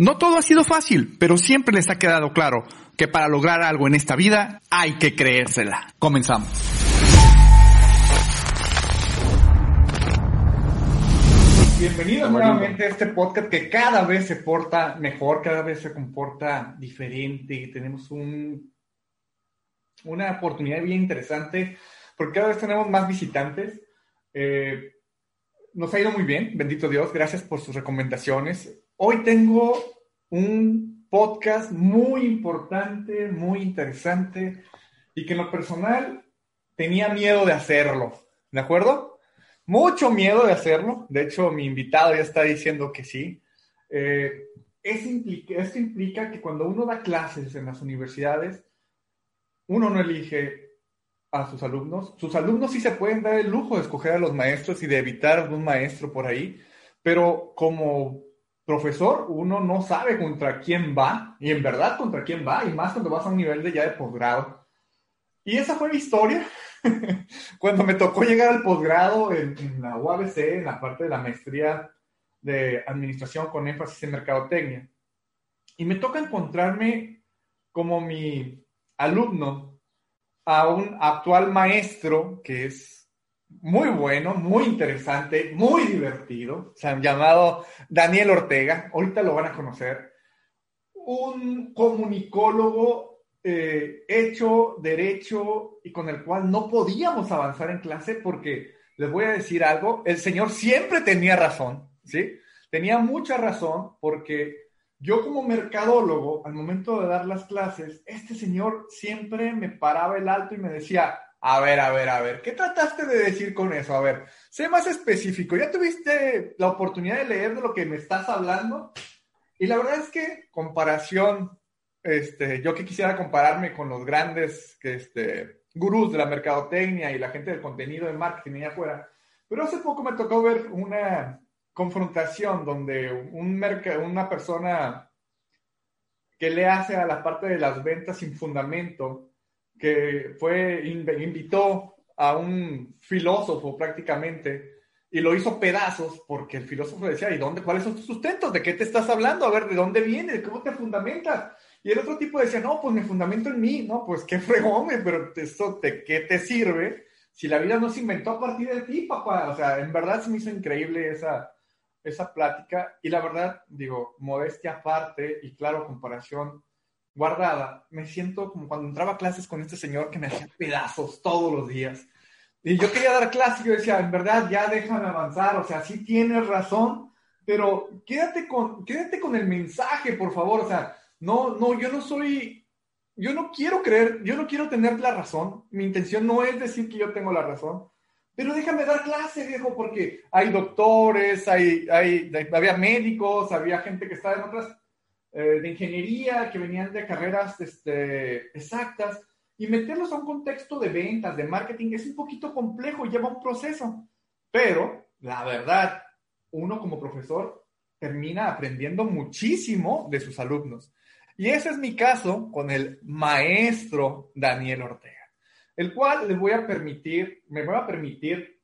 No todo ha sido fácil, pero siempre les ha quedado claro que para lograr algo en esta vida hay que creérsela. Comenzamos. Bienvenidos nuevamente a este podcast que cada vez se porta mejor, cada vez se comporta diferente y tenemos un, una oportunidad bien interesante porque cada vez tenemos más visitantes. Eh, nos ha ido muy bien, bendito Dios, gracias por sus recomendaciones. Hoy tengo un podcast muy importante, muy interesante y que en lo personal tenía miedo de hacerlo, ¿de acuerdo? Mucho miedo de hacerlo, de hecho mi invitado ya está diciendo que sí. Eh, esto implica que cuando uno da clases en las universidades, uno no elige a sus alumnos. Sus alumnos sí se pueden dar el lujo de escoger a los maestros y de evitar algún maestro por ahí, pero como profesor, uno no sabe contra quién va, y en verdad contra quién va, y más cuando vas a un nivel de ya de posgrado. Y esa fue mi historia. cuando me tocó llegar al posgrado en, la UABC, en la parte de la maestría de administración con énfasis en mercadotecnia. Y me toca encontrarme como mi alumno a un actual maestro que es muy bueno, muy interesante, muy divertido. Se han llamado Daniel Ortega, ahorita lo van a conocer. Un comunicólogo eh, hecho, derecho y con el cual no podíamos avanzar en clase porque, les voy a decir algo, el señor siempre tenía razón, ¿sí? Tenía mucha razón porque yo como mercadólogo, al momento de dar las clases, este señor siempre me paraba el alto y me decía, a ver, a ver, a ver, ¿qué trataste de decir con eso? A ver, sé más específico. ¿Ya tuviste la oportunidad de leer de lo que me estás hablando? Y la verdad es que comparación, este, yo que quisiera compararme con los grandes este, gurús de la mercadotecnia y la gente del contenido de marketing allá afuera, pero hace poco me tocó ver una confrontación donde un una persona que le hace a la parte de las ventas sin fundamento, que fue, invitó a un filósofo prácticamente y lo hizo pedazos porque el filósofo decía, ¿y dónde, cuáles son tus sustentos? ¿De qué te estás hablando? A ver, ¿de dónde viene? ¿Cómo te fundamentas? Y el otro tipo decía, no, pues me fundamento en mí, no, pues qué fregón, pero eso te, ¿qué te sirve si la vida no se inventó a partir de ti, papá? O sea, en verdad se me hizo increíble esa, esa plática y la verdad, digo, modestia aparte y claro, comparación guardada, me siento como cuando entraba a clases con este señor que me hacía pedazos todos los días. Y yo quería dar clases yo decía, en verdad, ya déjame avanzar, o sea, sí tienes razón, pero quédate con, quédate con el mensaje, por favor, o sea, no, no, yo no soy, yo no quiero creer, yo no quiero tener la razón, mi intención no es decir que yo tengo la razón, pero déjame dar clase, viejo, porque hay doctores, hay, hay, había médicos, había gente que estaba en otras eh, de ingeniería, que venían de carreras este, exactas, y meterlos a un contexto de ventas, de marketing, es un poquito complejo, lleva un proceso. Pero, la verdad, uno como profesor termina aprendiendo muchísimo de sus alumnos. Y ese es mi caso con el maestro Daniel Ortega, el cual les voy a permitir, me voy a permitir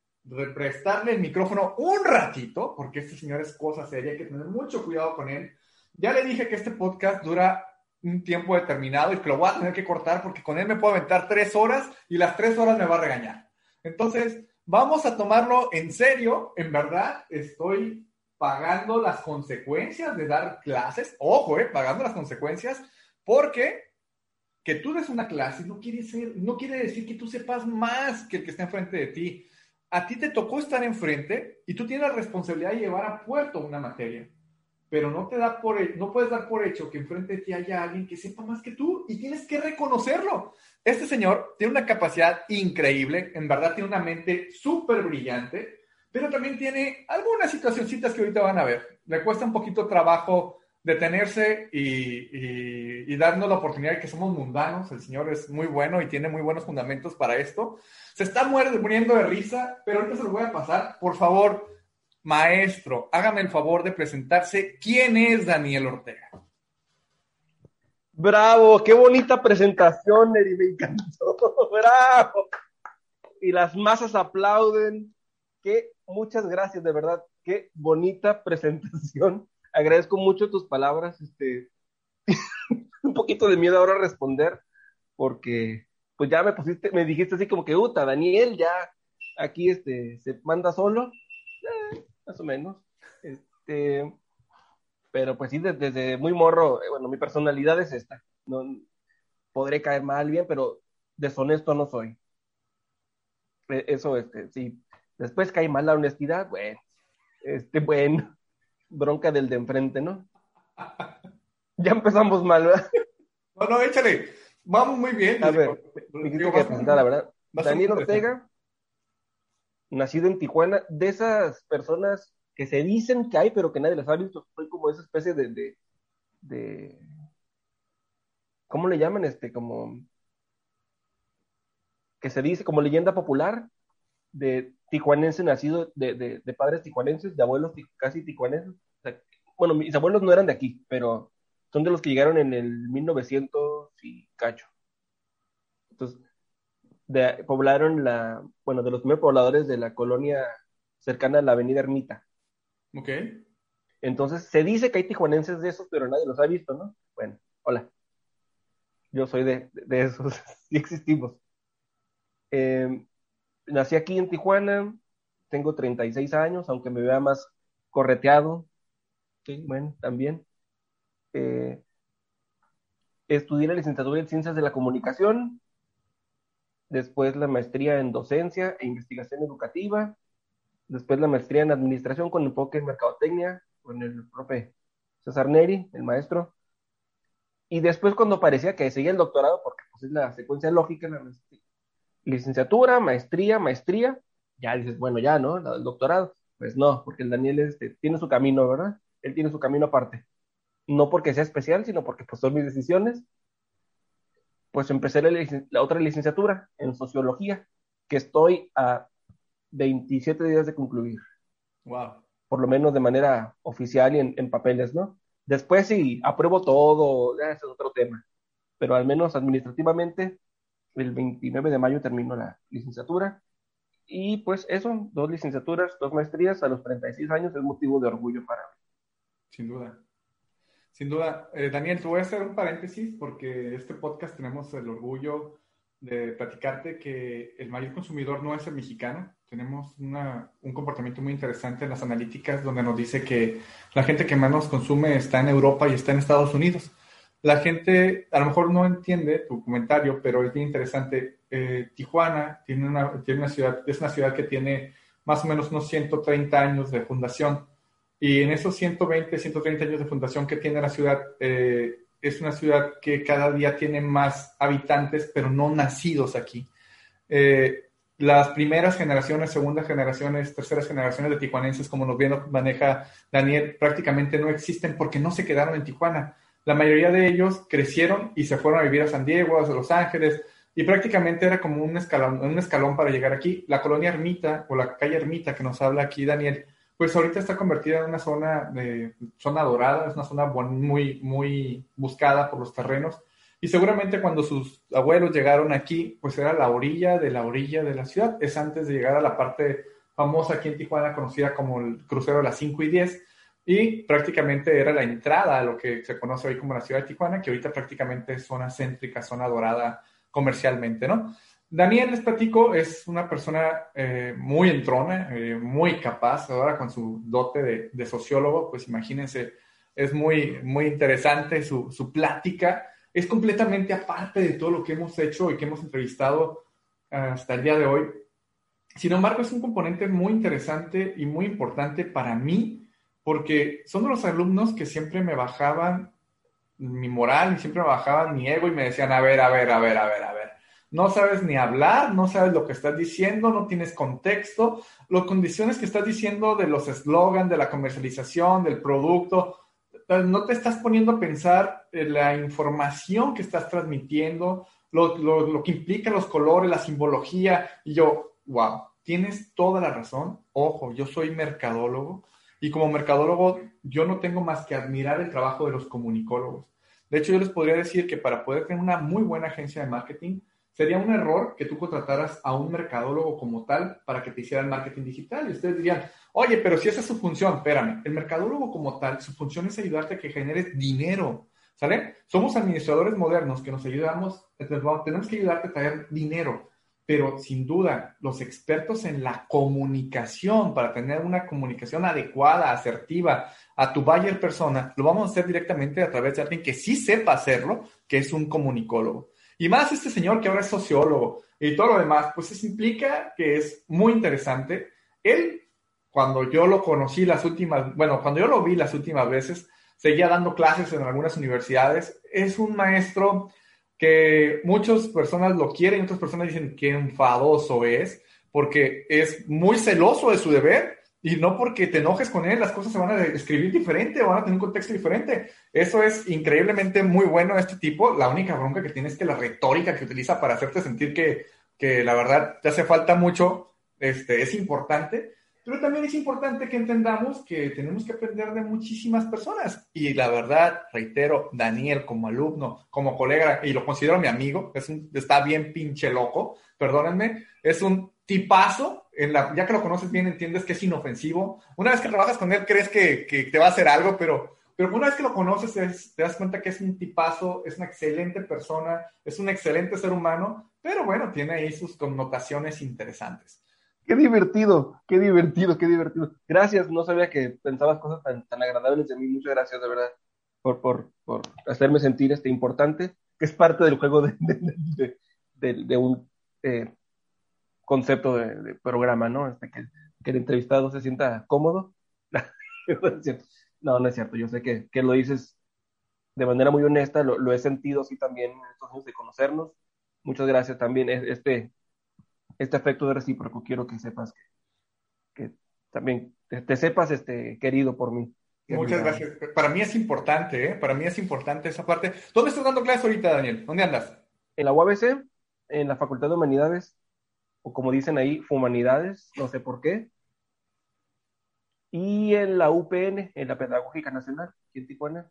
prestarle el micrófono un ratito, porque este señor es cosa seria, hay que tener mucho cuidado con él ya le dije que este podcast dura un tiempo determinado y que lo voy a tener que cortar porque con él me puedo aventar tres horas y las tres horas me va a regañar. Entonces, vamos a tomarlo en serio. En verdad, estoy pagando las consecuencias de dar clases. Ojo, eh, pagando las consecuencias porque que tú des una clase no quiere, ser, no quiere decir que tú sepas más que el que está enfrente de ti. A ti te tocó estar enfrente y tú tienes la responsabilidad de llevar a puerto una materia pero no te da por no puedes dar por hecho que enfrente de ti haya alguien que sepa más que tú y tienes que reconocerlo. Este señor tiene una capacidad increíble, en verdad tiene una mente súper brillante, pero también tiene algunas situacioncitas que ahorita van a ver. Le cuesta un poquito trabajo detenerse y, y, darnos la oportunidad de que somos mundanos. El Señor es muy bueno y tiene muy buenos fundamentos para esto. Se está muriendo de risa, pero ahorita se lo voy a pasar. Por favor, maestro, hágame el favor de presentarse. ¿Quién es Daniel Ortega? Bravo, qué bonita presentación, Eri, me encantó. Bravo. Y las masas aplauden. Qué muchas gracias, de verdad. Qué bonita presentación. Agradezco mucho tus palabras. Este, un poquito de miedo ahora a responder, porque pues ya me pusiste, me dijiste así como que, Uta, Daniel, ya aquí este, se manda solo. Eh, más o menos. Este, pero pues sí, desde, muy morro, eh, bueno, mi personalidad es esta. No, podré caer mal bien, pero deshonesto no soy. E, eso, este, sí. Después cae mal la honestidad, bueno, este, bueno, bronca del de enfrente, ¿no? Ya empezamos mal, ¿verdad? No, no, échale. Vamos muy bien. A ver, me que presentar, la verdad. Daniel Ortega, nacido en Tijuana, de esas personas que se dicen que hay, pero que nadie las ha visto. Soy como esa especie de, de, ¿cómo le llaman? Este, como, que se dice como leyenda popular de tijuanense nacido de, de, padres tijuanenses, de abuelos casi tijuanenses. bueno, mis abuelos no eran de aquí, pero son de los que llegaron en el 1900 y cacho. Entonces, poblaron la, bueno, de los primeros pobladores de la colonia cercana a la avenida Ermita. Ok. Entonces, se dice que hay tijuanenses de esos, pero nadie los ha visto, ¿no? Bueno, hola. Yo soy de, esos, sí existimos. Em, nací aquí en Tijuana, tengo 36 años, aunque me vea más correteado. Sí, bueno, también. Eh, estudié la licenciatura en Ciencias de la Comunicación, después la maestría en Docencia e Investigación Educativa, después la maestría en administración con enfoque en mercadotecnia, con el profe César Neri, el maestro. Y después cuando parecía que seguía el doctorado, porque pues es la secuencia lógica, la licenciatura, maestría, maestría, ya dices, bueno, ya, ¿no? El doctorado. Pues no, porque el Daniel este, tiene su camino, ¿verdad? Él tiene su camino aparte. No porque sea especial, sino porque pues, son mis decisiones. Pues empecé la otra licenciatura en sociología, que estoy a 27 días de concluir. Wow. Por lo menos de manera oficial y en, papeles, ¿no? Después sí, apruebo todo, ese es otro tema. Pero al menos administrativamente, el 29 de mayo termino la licenciatura. Y pues eso, dos licenciaturas, dos maestrías a los 36 años es motivo de orgullo para mí. Sin duda. Sin duda. Eh, Daniel, te voy a hacer un paréntesis porque este podcast tenemos el orgullo de platicarte que el mayor consumidor no es el mexicano. Tenemos un comportamiento muy interesante en las analíticas donde nos dice que la gente que más nos consume está en Europa y está en Estados Unidos. La gente a lo mejor no entiende tu comentario, pero es bien interesante. Eh, Tijuana tiene una, tiene una ciudad, es una ciudad que tiene más o menos unos 130 años de fundación. Y en esos 120, 130 años de fundación que tiene la ciudad, eh, es una ciudad que cada día tiene más habitantes, pero no nacidos aquí. Eh, las primeras generaciones, segundas generaciones, terceras generaciones de tijuanenses, como nos bien maneja Daniel, prácticamente no existen porque no se quedaron en Tijuana. La mayoría de ellos crecieron y se fueron a vivir a San Diego, a Los Ángeles, y prácticamente era como un escalón, un escalón para llegar aquí. La colonia Ermita o la calle Ermita que nos habla aquí Daniel, pues ahorita está convertida en una zona zona dorada, es una zona muy, muy buscada por los terrenos. Y seguramente cuando sus abuelos llegaron aquí, pues era la orilla de la orilla de la ciudad. Es antes de llegar a la parte famosa aquí en Tijuana, conocida como el crucero de las 5 y 10. Y prácticamente era la entrada a lo que se conoce hoy como la ciudad de Tijuana, que ahorita prácticamente es zona céntrica, zona dorada comercialmente, ¿no? Daniel, les platico, es una persona eh, muy entrona, eh, muy capaz, ahora con su dote de, sociólogo, pues imagínense, es muy, muy interesante su, su, plática, es completamente aparte de todo lo que hemos hecho y que hemos entrevistado hasta el día de hoy. Sin embargo, es un componente muy interesante y muy importante para mí, porque son de los alumnos que siempre me bajaban mi moral y siempre me bajaban mi ego y me decían, a ver, a ver, a ver, a ver, a ver no sabes ni hablar, no sabes lo que estás diciendo, no tienes contexto, las condiciones que estás diciendo de los eslogans, de la comercialización, del producto, no te estás poniendo a pensar en la información que estás transmitiendo, lo, lo, que implica los colores, la simbología. Y yo, wow, tienes toda la razón. Ojo, yo soy mercadólogo y como mercadólogo yo no tengo más que admirar el trabajo de los comunicólogos. De hecho, yo les podría decir que para poder tener una muy buena agencia de marketing, sería un error que tú contrataras a un mercadólogo como tal para que te hiciera el marketing digital. Y ustedes dirían, oye, pero si esa es su función, espérame, el mercadólogo como tal, su función es ayudarte a que generes dinero. ¿Sale? Somos administradores modernos que nos ayudamos, tenemos que ayudarte a traer dinero, pero sin duda, los expertos en la comunicación, para tener una comunicación adecuada, asertiva a tu buyer persona, lo vamos a hacer directamente a través de alguien que sí sepa hacerlo, que es un comunicólogo. Y más este señor que ahora es sociólogo y todo lo demás, pues eso implica que es muy interesante. Él, cuando yo lo conocí las últimas, bueno, cuando yo lo vi las últimas veces, seguía dando clases en algunas universidades. Es un maestro que muchas personas lo quieren y otras personas dicen que enfadoso es, porque es muy celoso de su deber y no porque te enojes con él, las cosas se van a escribir diferente o van a tener un contexto diferente. Eso es increíblemente muy bueno este tipo. La única bronca que tiene es que la retórica que utiliza para hacerte sentir que, que la verdad te hace falta mucho este, es importante pero también es importante que entendamos que tenemos que aprender de muchísimas personas. Y la verdad, reitero, Daniel como alumno, como colega, y lo considero mi amigo, es está bien pinche loco, perdónenme, es un tipazo, ya que lo conoces bien, entiendes que es inofensivo. Una vez que trabajas con él, crees que, te va a hacer algo, pero, una vez que lo conoces, te das cuenta que es un tipazo, es una excelente persona, es un excelente ser humano, pero bueno, tiene ahí sus connotaciones interesantes. Qué divertido, qué divertido, qué divertido. Gracias, no sabía que pensabas cosas tan, agradables de mí. Muchas gracias, de verdad, por, hacerme sentir este importante, que es parte del juego de, de, un eh, concepto de, programa, ¿no? Este, que, que, el entrevistado se sienta cómodo. no, no es cierto. Yo sé que, que lo dices de manera muy honesta, lo, lo he sentido así también en estos años de conocernos. Muchas gracias también. Este, este efecto de recíproco, quiero que sepas que, también te, sepas este, querido por mí. Muchas gracias. Para mí es importante, ¿eh? Para mí es importante esa parte. ¿Dónde estás dando clases ahorita, Daniel? ¿Dónde andas? En la UABC, en la Facultad de Humanidades, o como dicen ahí, Humanidades, no sé por qué. Y en la UPN, en la Pedagógica Nacional, aquí en Tijuana.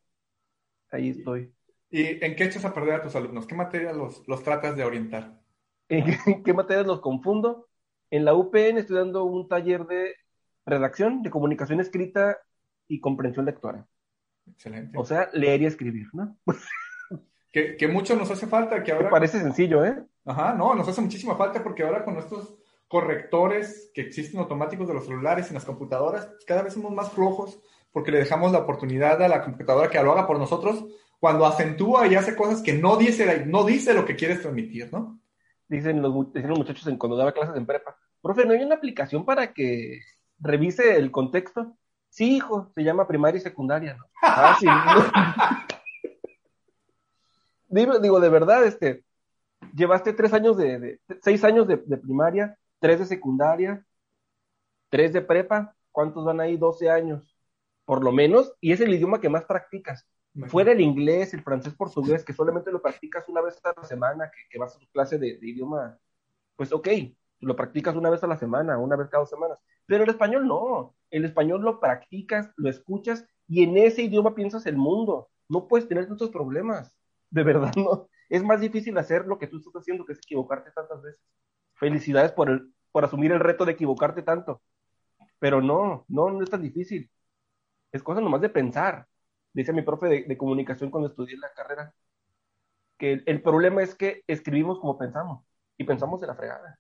Ahí estoy. ¿Y en qué echas a perder a tus alumnos? ¿Qué materia los, los tratas de orientar? ¿En qué materias los confundo? En la UPN estoy dando un taller de redacción, de comunicación escrita y comprensión lectora. Excelente. O sea, leer y escribir, ¿no? que, que, mucho nos hace falta, que ahora... parece sencillo, ¿eh? Ajá, no, nos hace muchísima falta porque ahora con estos correctores que existen automáticos de los celulares y las computadoras, cada vez somos más flojos porque le dejamos la oportunidad a la computadora que lo haga por nosotros cuando acentúa y hace cosas que no dice, no dice lo que quieres transmitir, ¿no? dicen los, muchachos en, cuando daba clases en prepa, profe, ¿no hay una aplicación para que revise el contexto? Sí, hijo, se llama primaria y secundaria, ¿no? Ah, sí. Digo, de verdad, este, llevaste tres años de, seis años de, primaria, tres de secundaria, tres de prepa, ¿cuántos van ahí? 12 años, por lo menos, y es el idioma que más practicas. Fuera el inglés, el francés, portugués, que solamente lo practicas una vez a la semana, que, vas a tu clase de, idioma, pues ok, lo practicas una vez a la semana, una vez cada dos semanas. Pero el español no. El español lo practicas, lo escuchas y en ese idioma piensas el mundo. No puedes tener tantos problemas. De verdad, no. Es más difícil hacer lo que tú estás haciendo que es equivocarte tantas veces. Felicidades por, el, por asumir el reto de equivocarte tanto. Pero no, no, no es tan difícil. Es cosa nomás de pensar dice mi profe de, comunicación cuando estudié la carrera, que el, problema es que escribimos como pensamos y pensamos de la fregada.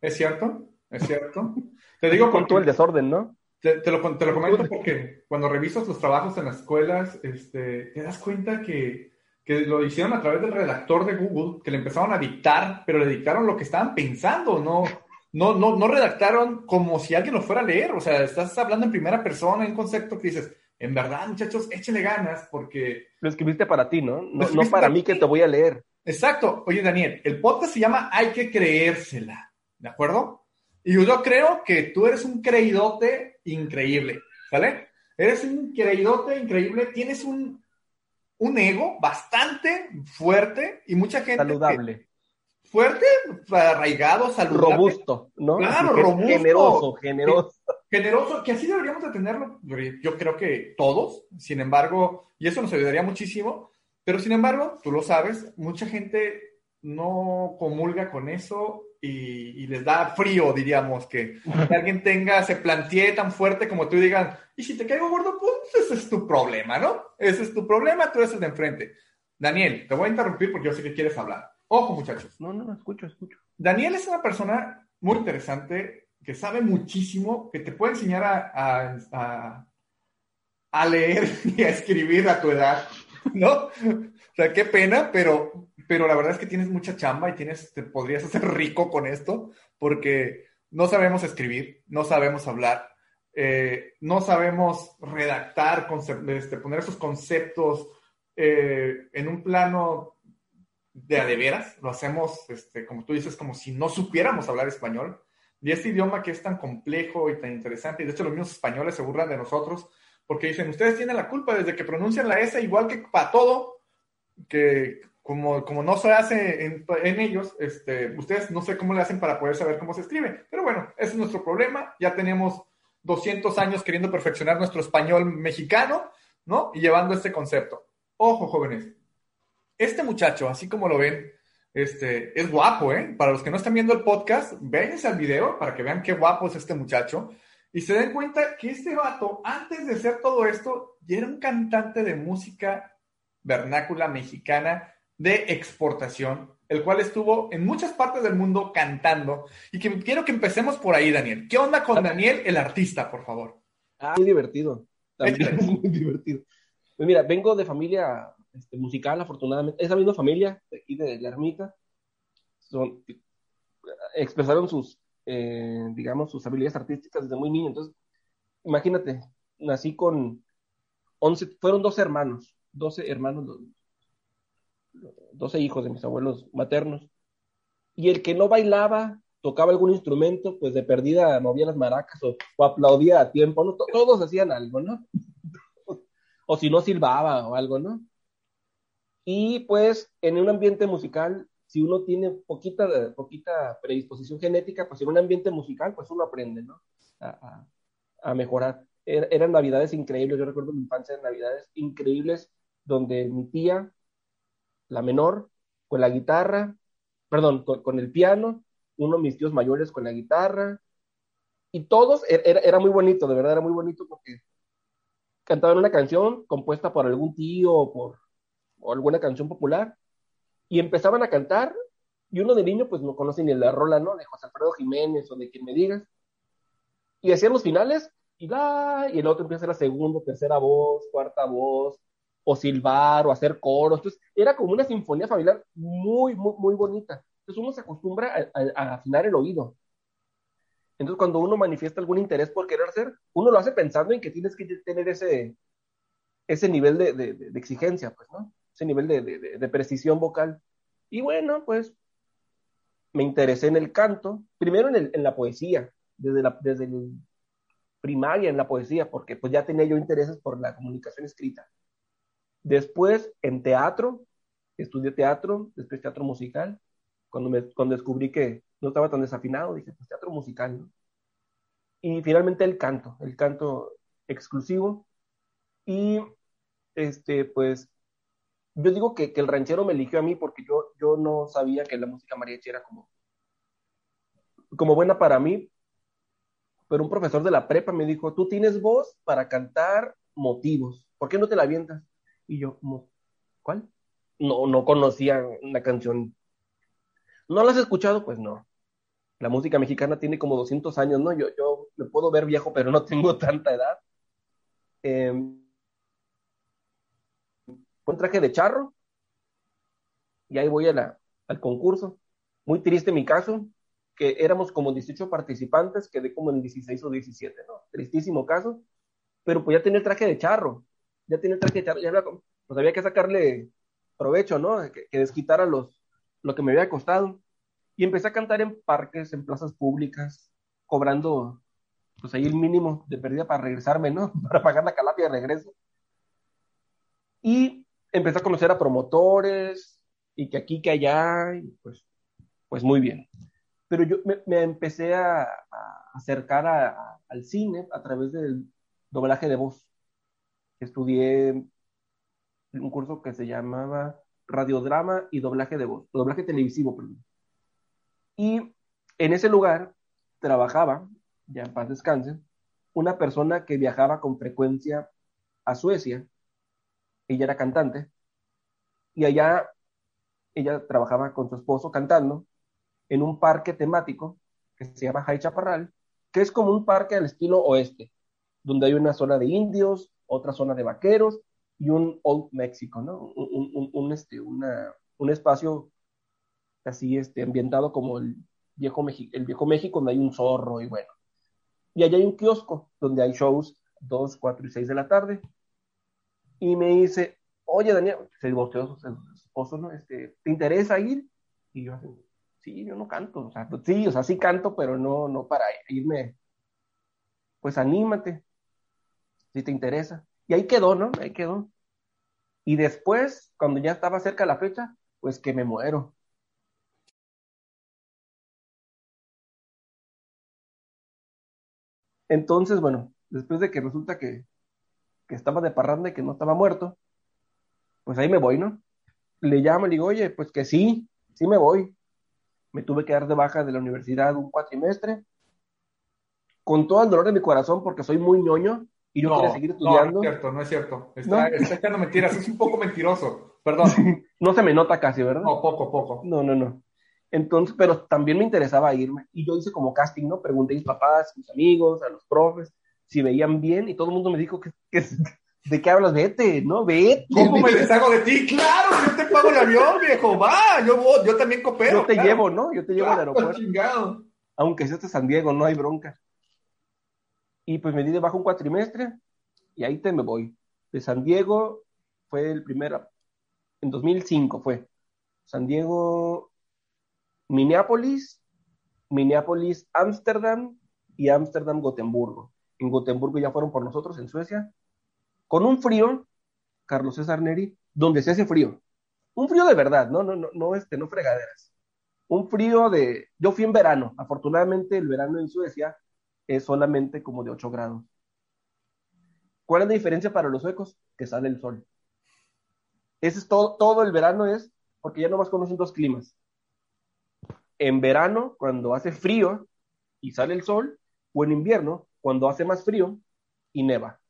Es cierto, es cierto. Te digo con todo el desorden, ¿no? Te, lo, comento porque cuando revisas los trabajos en las escuelas, este, te das cuenta que, que lo hicieron a través del redactor de Google, que le empezaron a dictar, pero le dictaron lo que estaban pensando, no, no, no, no redactaron como si alguien lo fuera a leer. O sea, estás hablando en primera persona, en un concepto que dices, en verdad, muchachos, échenle ganas porque... Lo escribiste para ti, ¿no? No, para mí que te voy a leer. Exacto. Oye, Daniel, el podcast se llama Hay que creérsela, ¿de acuerdo? Y yo creo que tú eres un creídote increíble, ¿sale? Eres un increídote, increíble, tienes un, un ego bastante fuerte y mucha gente... Saludable. fuerte, arraigado, saludable. Robusto, ¿no? Claro, robusto. Generoso, generoso. Generoso, que así deberíamos de tenerlo, yo creo que todos, sin embargo, y eso nos ayudaría muchísimo, pero sin embargo, tú lo sabes, mucha gente no comulga con eso y, les da frío, diríamos, que, alguien tenga, se plantee tan fuerte como tú y digan, y si te caigo gordo, pues ese es tu problema, ¿no? Ese es tu problema, tú eres el de enfrente. Daniel, te voy a interrumpir porque yo sé que quieres hablar. Ojo, muchachos. No, no, escucho, escucho. Daniel es una persona muy interesante, que sabe muchísimo, que te puede enseñar a, a, a leer y a escribir a tu edad, ¿no? O sea, qué pena, pero pero la verdad es que tienes mucha chamba y tienes, te podrías hacer rico con esto, porque no sabemos escribir, no sabemos hablar, eh, no sabemos redactar, este, poner esos conceptos eh, en un plano de a de veras, lo hacemos, este, como tú dices, como si no supiéramos hablar español. Y este idioma que es tan complejo y tan interesante, y de hecho los mismos españoles se burlan de nosotros, porque dicen, ustedes tienen la culpa desde que pronuncian la S igual que para todo, que como, como no se hace en, ellos, este, ustedes no sé cómo le hacen para poder saber cómo se escribe. Pero bueno, ese es nuestro problema. Ya tenemos 200 años queriendo perfeccionar nuestro español mexicano, ¿no? Y llevando este concepto. Ojo, jóvenes. Este muchacho, así como lo ven, este, es guapo, ¿eh? Para los que no están viendo el podcast, véanse al video para que vean qué guapo es este muchacho. Y se den cuenta que este vato, antes de hacer todo esto, ya era un cantante de música vernácula mexicana de exportación, el cual estuvo en muchas partes del mundo cantando. Y que quiero que empecemos por ahí, Daniel. ¿Qué onda con Daniel, el artista, por favor? Ah, muy divertido. También muy divertido. Pues mira, vengo de familia este, musical, afortunadamente. Esa misma familia de aquí de la ermita. Son, expresaron sus, eh, digamos, sus habilidades artísticas desde muy niño. Entonces, imagínate, nací con 11, fueron 12 hermanos, 12 hermanos, 12 hijos de mis abuelos maternos, y el que no bailaba, tocaba algún instrumento, pues de perdida movía las maracas o, aplaudía a tiempo. Todos hacían algo, ¿no? o si no silbaba o algo, ¿no? Y pues en un ambiente musical, si uno tiene poquita, poquita predisposición genética, pues en un ambiente musical, pues uno aprende, ¿no? A, a, mejorar. Er, eran navidades increíbles, yo recuerdo mi infancia de navidades increíbles, donde mi tía la menor, con la guitarra, perdón, con, el piano, uno de mis tíos mayores con la guitarra, y todos, er, era, muy bonito, de verdad era muy bonito porque cantaban una canción compuesta por algún tío o por alguna canción popular, y empezaban a cantar, y uno de niño pues no conoce ni la rola, ¿no? De José Alfredo Jiménez o de quien me digas, y hacían los finales, y, y el otro empieza la segunda, tercera voz, cuarta voz, o silbar o hacer coros. Entonces, era como una sinfonía familiar muy, muy, muy bonita. Entonces, uno se acostumbra a, afinar el oído. Entonces, cuando uno manifiesta algún interés por querer hacer, uno lo hace pensando en que tienes que tener ese, ese nivel de, de, exigencia, pues, ¿no? Ese nivel de, precisión vocal. Y bueno, pues me interesé en el canto, primero en, la poesía, desde, la, desde primaria en la poesía, porque pues ya tenía yo intereses por la comunicación escrita. Después, en teatro, estudié teatro, después teatro musical. Cuando, me, cuando descubrí que no estaba tan desafinado, dije, pues teatro musical, ¿no? Y finalmente el canto, el canto exclusivo. Y, este, pues, yo digo que, que el ranchero me eligió a mí porque yo, yo no sabía que la música mariachi era como, como buena para mí, pero un profesor de la prepa me dijo, tú tienes voz para cantar motivos, ¿por qué no te la avientas? Y yo, ¿cuál? No, no conocía la canción. ¿No la has escuchado? Pues no. La música mexicana tiene como 200 años, ¿no? Yo, yo me puedo ver viejo, pero no tengo tanta edad. Eh, un traje de charro y ahí voy a la, al concurso. Muy triste mi caso, que éramos como 18 participantes, quedé como en 16 o 17, ¿no? Tristísimo caso, pero pues ya tenía el traje de charro ya tiene el traje ya pues había que sacarle provecho, ¿no? Que, que desquitara los, lo que me había costado. Y empecé a cantar en parques, en plazas públicas, cobrando pues ahí el mínimo de pérdida para regresarme, ¿no? Para pagar la calapia de regreso. Y empecé a conocer a promotores y que aquí, que allá, y pues, pues muy bien. Pero yo me, empecé a, acercar al cine a través del doblaje de voz. Estudié un curso que se llamaba radiodrama y doblaje de voz, doblaje televisivo, perdón. Y en ese lugar trabajaba, ya en paz descanse, una persona que viajaba con frecuencia a Suecia. Ella era cantante. Y allá ella trabajaba con su esposo cantando en un parque temático que se llama Jai Chaparral, que es como un parque al estilo oeste, donde hay una zona de indios, otra zona de vaqueros y un Old Mexico, ¿no? Un, este, un espacio así este, ambientado como el viejo, el viejo México, donde hay un zorro y bueno. Y allá hay un kiosco donde hay shows 2, 4 y 6 de la tarde. Y me dice, oye Daniel, se divorció su esposo, ¿no? Este, ¿Te interesa ir? Y yo, sí, yo no canto, o sea, sí, o sea, sí canto, pero no, no para irme. Pues anímate, si te interesa. Y ahí quedó, ¿no? Ahí quedó. Y después, cuando ya estaba cerca la fecha, pues que me muero. Entonces, bueno, después de que resulta que, estaba de parranda y que no estaba muerto, pues ahí me voy, ¿no? Le llamo y le digo, oye, pues que sí, sí me voy. Me tuve que dar de baja de la universidad un cuatrimestre, con todo el dolor de mi corazón, porque soy muy ñoño, y yo no, seguir estudiando. No, es cierto, no es cierto. Está, echando mentiras, es un poco mentiroso. Perdón. no se me nota casi, ¿verdad? No, poco, poco. No, no, no. Entonces, pero también me interesaba irme. Y yo hice como casting, ¿no? Pregunté a mis papás, a mis amigos, a los profes, si veían bien, y todo el mundo me dijo que, ¿de qué hablas? Vete, ¿no? Vete. ¿Cómo me deshago de ti? Claro, yo te pago el avión, viejo, va, yo, yo también coopero. Yo te llevo, ¿no? Yo te llevo al aeropuerto. Chingado. Aunque sea de San Diego, no hay bronca. Y pues me di debajo un cuatrimestre y ahí te me voy. De San Diego fue el primero, en 2005 fue. San Diego, Minneapolis, Minneapolis, Ámsterdam y Ámsterdam, Gotemburgo. En Gotemburgo ya fueron por nosotros, en Suecia, con un frío, Carlos César Neri, donde se hace frío. Un frío de verdad, no, no, no, no, este, no fregaderas. Un frío de, yo fui en verano, afortunadamente el verano en Suecia es solamente como de 8 grados. ¿Cuál es la diferencia para los suecos? Que sale el sol. Ese es todo, todo el verano es, porque ya no más conocen dos climas. En verano, cuando hace frío y sale el sol, o en invierno, cuando hace más frío y neva.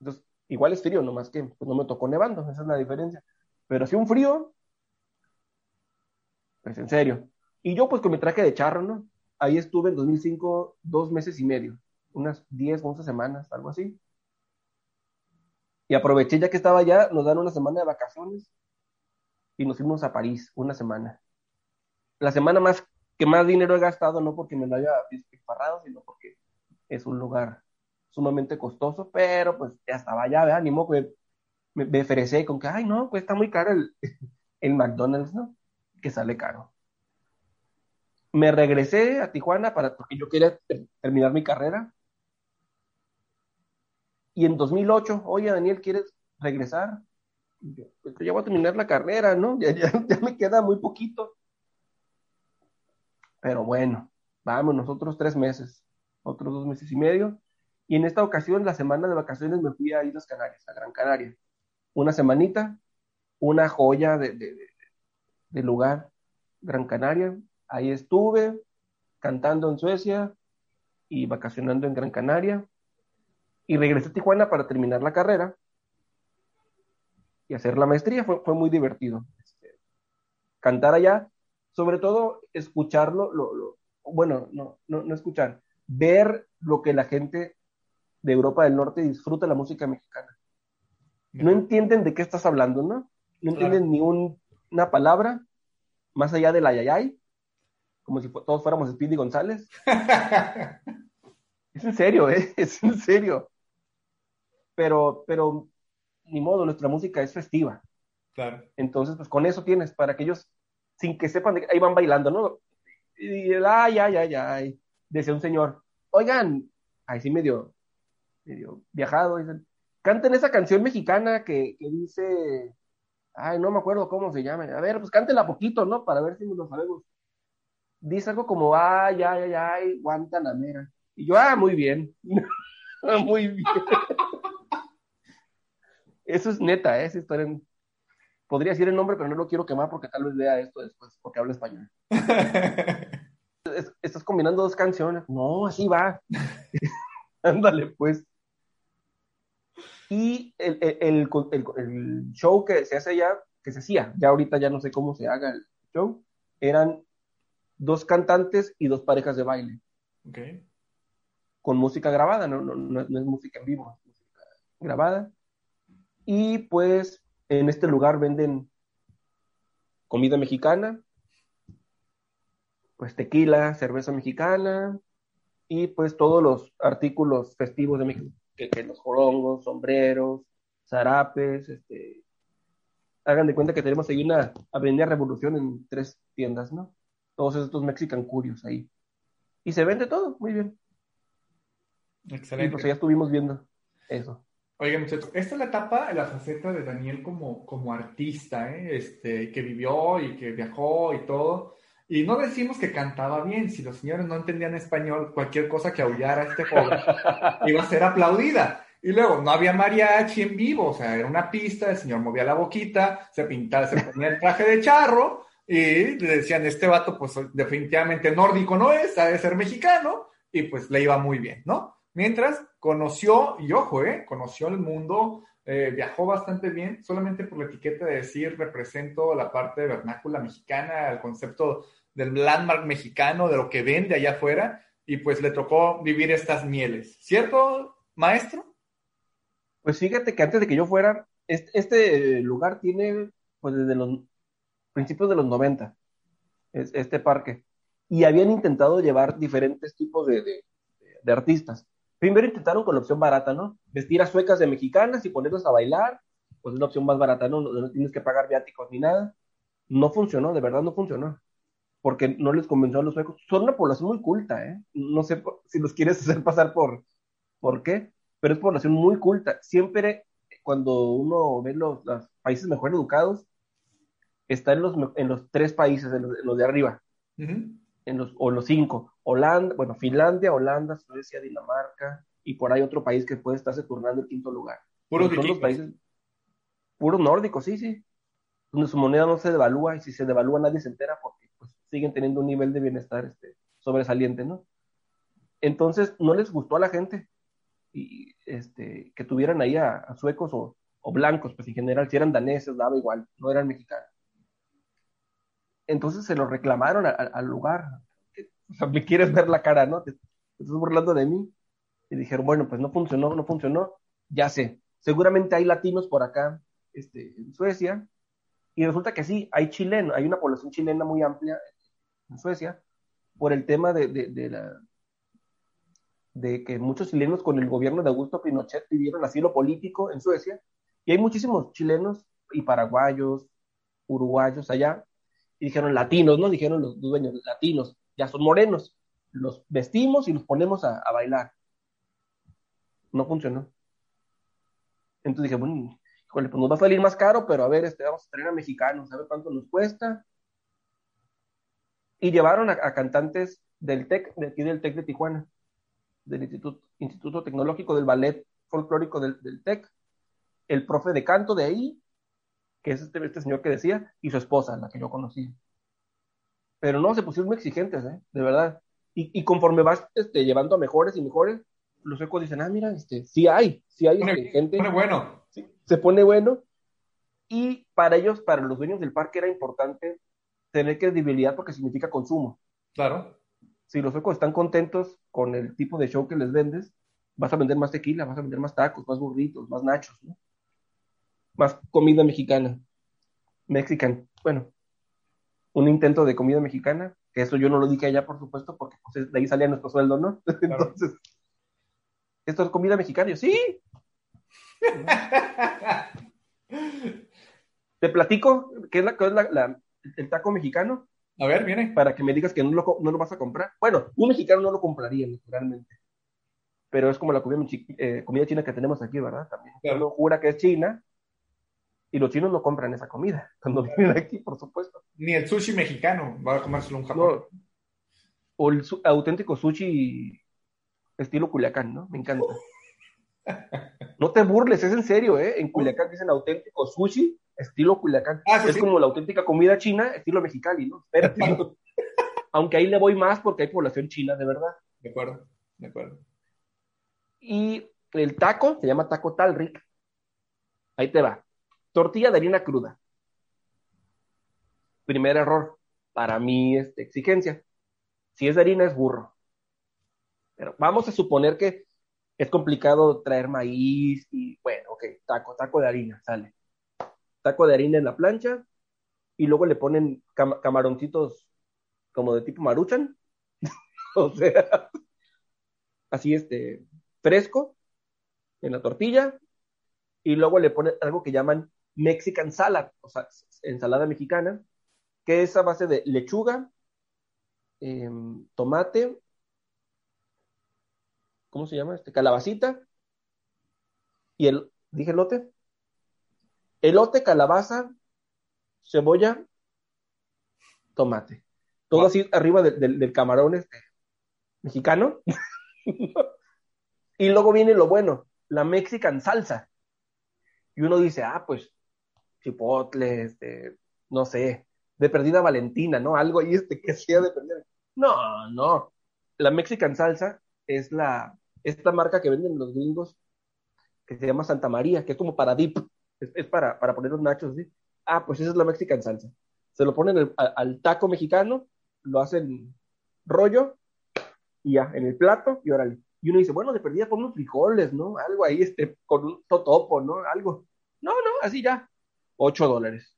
Entonces, igual es frío, nomás que pues, no me tocó nevando, esa es la diferencia. Pero si un frío, pues en serio. Y yo pues con mi traje de charro, ¿no? Ahí estuve en 2005 dos meses y medio, unas 10, 11 semanas, algo así. Y aproveché ya que estaba allá, nos dan una semana de vacaciones y nos fuimos a París una semana. La semana más que más dinero he gastado, no porque me lo haya disparado, sino porque es un lugar sumamente costoso, pero pues ya estaba allá, ¿verdad? Ni modo que me, me con que, ay, no, pues está muy caro el, el McDonald's, ¿no? Que sale caro me regresé a Tijuana para, porque yo quería terminar mi carrera. Y en 2008, oye, Daniel, ¿quieres regresar? pues ya voy a terminar la carrera, ¿no? Ya, me queda muy poquito. Pero bueno, vamos, nosotros tres meses, otros dos meses y medio. Y en esta ocasión, la semana de vacaciones, me fui a Islas Canarias, a Gran Canaria. Una semanita, una joya de, de lugar, Gran Canaria, Ahí estuve cantando en Suecia y vacacionando en Gran Canaria. Y regresé a Tijuana para terminar la carrera y hacer la maestría. Fue, muy divertido. Este, cantar allá, sobre todo escucharlo, lo, bueno, no, no, no escuchar, ver lo que la gente de Europa del Norte disfruta de la música mexicana. No entienden de qué estás hablando, ¿no? No entienden ni una palabra más allá de la yayay como si todos fuéramos Speedy González. es en serio, ¿eh? Es en serio. Pero, pero, ni modo, nuestra música es festiva. Claro. Entonces, pues con eso tienes, para que ellos, sin que sepan, de, ahí van bailando, ¿no? Y, ay, ay, ay, ay, decía un señor, oigan, ahí sí medio, medio viajado, dicen, canten esa canción mexicana que, que dice, ay, no me acuerdo cómo se llama, a ver, pues cántela poquito, ¿no? Para ver si nos lo sabemos. Dice algo como, ay, ay, ay, ay, Guantanamera. Y yo, ah, muy bien, muy bien. Eso es neta, ¿eh? esa historia. Podría decir el nombre, pero no lo quiero quemar porque tal vez vea esto después, porque habla español. estás combinando dos canciones. No, así va. Ándale, pues. Y el, el, el, show que se hace ya, que se hacía, ya ahorita ya no sé cómo se haga el show, eran dos cantantes y dos parejas de baile. Okay. Con música grabada, no, no, no, es música en vivo, es música grabada. Y pues en este lugar venden comida mexicana, pues tequila, cerveza mexicana y pues todos los artículos festivos de México, que, los jorongos, sombreros, zarapes, este, hagan de cuenta que tenemos ahí una Avenida Revolución en tres tiendas, ¿no? Todos estos Mexican Curios ahí. Y se vende todo, muy bien. Excelente. Y pues ya estuvimos viendo eso. Oigan, muchachos, esta es la etapa, la faceta de Daniel como, como artista, ¿eh? este, que vivió y que viajó y todo. Y no decimos que cantaba bien, si los señores no entendían español, cualquier cosa que aullara a este joven iba a ser aplaudida. Y luego no había mariachi en vivo, o sea, era una pista, el señor movía la boquita, se pintaba, se ponía el traje de charro y le decían, este vato pues definitivamente nórdico no es, ha de ser mexicano y pues le iba muy bien, ¿no? Mientras conoció, y ojo, eh, conoció el mundo, eh, viajó bastante bien, solamente por la etiqueta de decir represento la parte vernácula mexicana, el concepto del landmark mexicano, de lo que vende allá afuera, y pues le tocó vivir estas mieles. ¿Cierto, maestro? Pues fíjate que antes de que yo fuera, este, lugar tiene, pues desde los principios de los 90, este parque, y habían intentado llevar diferentes tipos de, de artistas. Primero intentaron con la opción barata, ¿no? Vestir a suecas de mexicanas y ponerlos a bailar, pues es la opción más barata, ¿no? No, tienes que pagar viáticos ni nada. No funcionó, de verdad no funcionó. Porque no les convenció a los suecos. Son una población muy culta, ¿eh? No sé si los quieres hacer pasar por, por qué, pero es población muy culta. Siempre cuando uno ve los, países mejor educados, está en los, en los tres países, en los, de arriba, en los, o los cinco. Holanda, bueno, Finlandia, Holanda, Suecia, Dinamarca, y por ahí otro país que puede estarse turnando el quinto lugar. Puros los países, puros nórdicos, sí, sí. Donde su moneda no se devalúa y si se devalúa nadie se entera porque pues, siguen teniendo un nivel de bienestar este, sobresaliente, ¿no? Entonces no les gustó a la gente y, este, que tuvieran ahí a, suecos o, blancos, pues en general, si eran daneses, daba igual, no eran mexicanos. Entonces se lo reclamaron al lugar, o sea, me quieres ver la cara, ¿no? Te, estás burlando de mí. Y dijeron, bueno, pues no funcionó, no funcionó, ya sé. Seguramente hay latinos por acá, este, en Suecia, y resulta que sí, hay chilenos, hay una población chilena muy amplia en Suecia, por el tema de, de, la, de que muchos chilenos con el gobierno de Augusto Pinochet pidieron asilo político en Suecia, y hay muchísimos chilenos y paraguayos, uruguayos allá, y dijeron latinos, ¿no? Dijeron los dueños, latinos ya son morenos. Los vestimos y los ponemos a, bailar. No funcionó. Entonces dije, bueno, híjole, pues nos va a salir más caro, pero a ver, este, vamos a traer a mexicanos, a ver cuánto nos cuesta. Y llevaron a, cantantes del TEC, de aquí del TEC de Tijuana, del Instituto, Instituto Tecnológico del Ballet Folclórico del, del TEC, el profe de canto de ahí, que es este, este señor que decía, y su esposa, la que yo conocí pero no, se pusieron muy exigentes, ¿eh? de verdad. Y, conforme vas este, llevando a mejores y mejores, los ecos dicen, ah, mira, este, sí hay, sí hay este, gente. Se pone bueno. se pone bueno. Y para ellos, para los dueños del parque, era importante tener credibilidad porque significa consumo. Claro. Si los ecos están contentos con el tipo de show que les vendes, vas a vender más tequila, vas a vender más tacos, más burritos, más nachos, ¿no? Más comida mexicana. Mexican. Bueno, un intento de comida mexicana, que eso yo no lo dije allá, por supuesto, porque pues, de ahí salía nuestro sueldo, ¿no? Entonces, ¿esto es comida mexicana? Yo, sí. Te platico qué es, la, qué es la, el taco mexicano. A ver, viene. Para que me digas que no lo, no lo vas a comprar. Bueno, un mexicano no lo compraría, naturalmente. pero es como la comida, eh, comida china que tenemos aquí, ¿verdad? También. Uno jura que es china y los chinos no compran esa comida cuando vienen aquí, por supuesto. Ni el sushi mexicano va a comérselo un Japón. o el auténtico sushi estilo Culiacán, ¿no? Me encanta. No te burles, es en serio, ¿eh? En Culiacán dicen auténtico sushi estilo Culiacán. Ah, es como la auténtica comida china estilo mexicali, ¿no? Aunque ahí le voy más porque hay población china, de verdad. De acuerdo, de acuerdo. Y el taco se llama taco talric. Ahí te va. Tortilla de harina cruda. Primer error. Para mí, este, exigencia. Si es de harina, es burro. Pero vamos a suponer que es complicado traer maíz y, bueno, ok, taco, taco de harina, sale. Taco de harina en la plancha y luego le ponen camaroncitos como de tipo maruchan. o sea, así este, fresco en la tortilla y luego le ponen algo que llaman Mexican salad, o sea, ensalada mexicana, que es a base de lechuga, em, tomate, ¿cómo se llama? Este, calabacita y el, dije elote, elote, calabaza, cebolla, tomate. Todo así arriba del camarón este, mexicano. Y luego viene lo bueno, la Mexican salsa. Y uno dice, ah, pues, chipotle, este, no sé, de perdida Valentina, ¿no? Algo ahí este que sea de perdida. No, no. La Mexican salsa es la, esta marca que venden los gringos que se llama Santa María, que es como para dip, es, para, para poner los nachos, ¿sí? Ah, pues esa es la Mexican salsa. Se lo ponen al taco mexicano, lo hacen rollo y ya, en el plato y órale. Y uno dice, bueno, de perdida con unos frijoles, ¿no? Algo ahí, este, con un totopo, ¿no? Algo. No, no, así ya. Ocho dólares.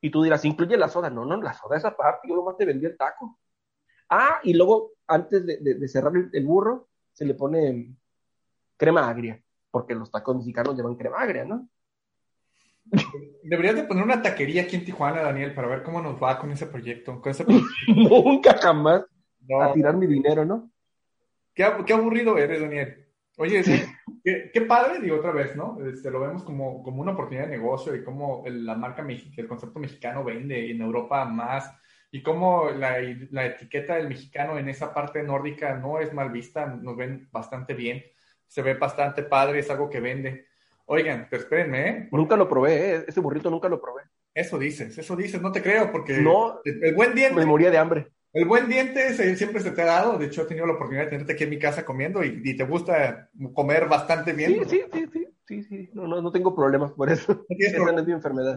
Y tú dirás, incluye la soda. No, no, la soda es aparte, yo nomás te vendí el taco. Ah, y luego, antes de, cerrar el, burro, se le pone crema agria, porque los tacos mexicanos llevan crema agria, ¿no? Deberías de poner una taquería aquí en Tijuana, Daniel, para ver cómo nos va con ese proyecto. Con ese Nunca jamás a tirar mi dinero, ¿no? Qué, aburrido eres, Daniel. Oye, qué, padre, digo otra vez, ¿no? Este, lo vemos como, como una oportunidad de negocio y cómo la marca, el concepto mexicano vende en Europa más y cómo la, la, etiqueta del mexicano en esa parte nórdica no es mal vista, nos ven bastante bien, se ve bastante padre, es algo que vende. Oigan, pero espérenme, ¿eh? Nunca lo probé, ¿eh? ese burrito nunca lo probé. Eso dices, eso dices, no te creo, porque no, el buen día Me moría de hambre. El buen diente siempre se te ha dado. De hecho, he tenido la oportunidad de tenerte aquí en mi casa comiendo y, te gusta comer bastante bien. Sí, sí, sí, sí, sí, No, no, no tengo problemas por eso. Esa no es mi enfermedad.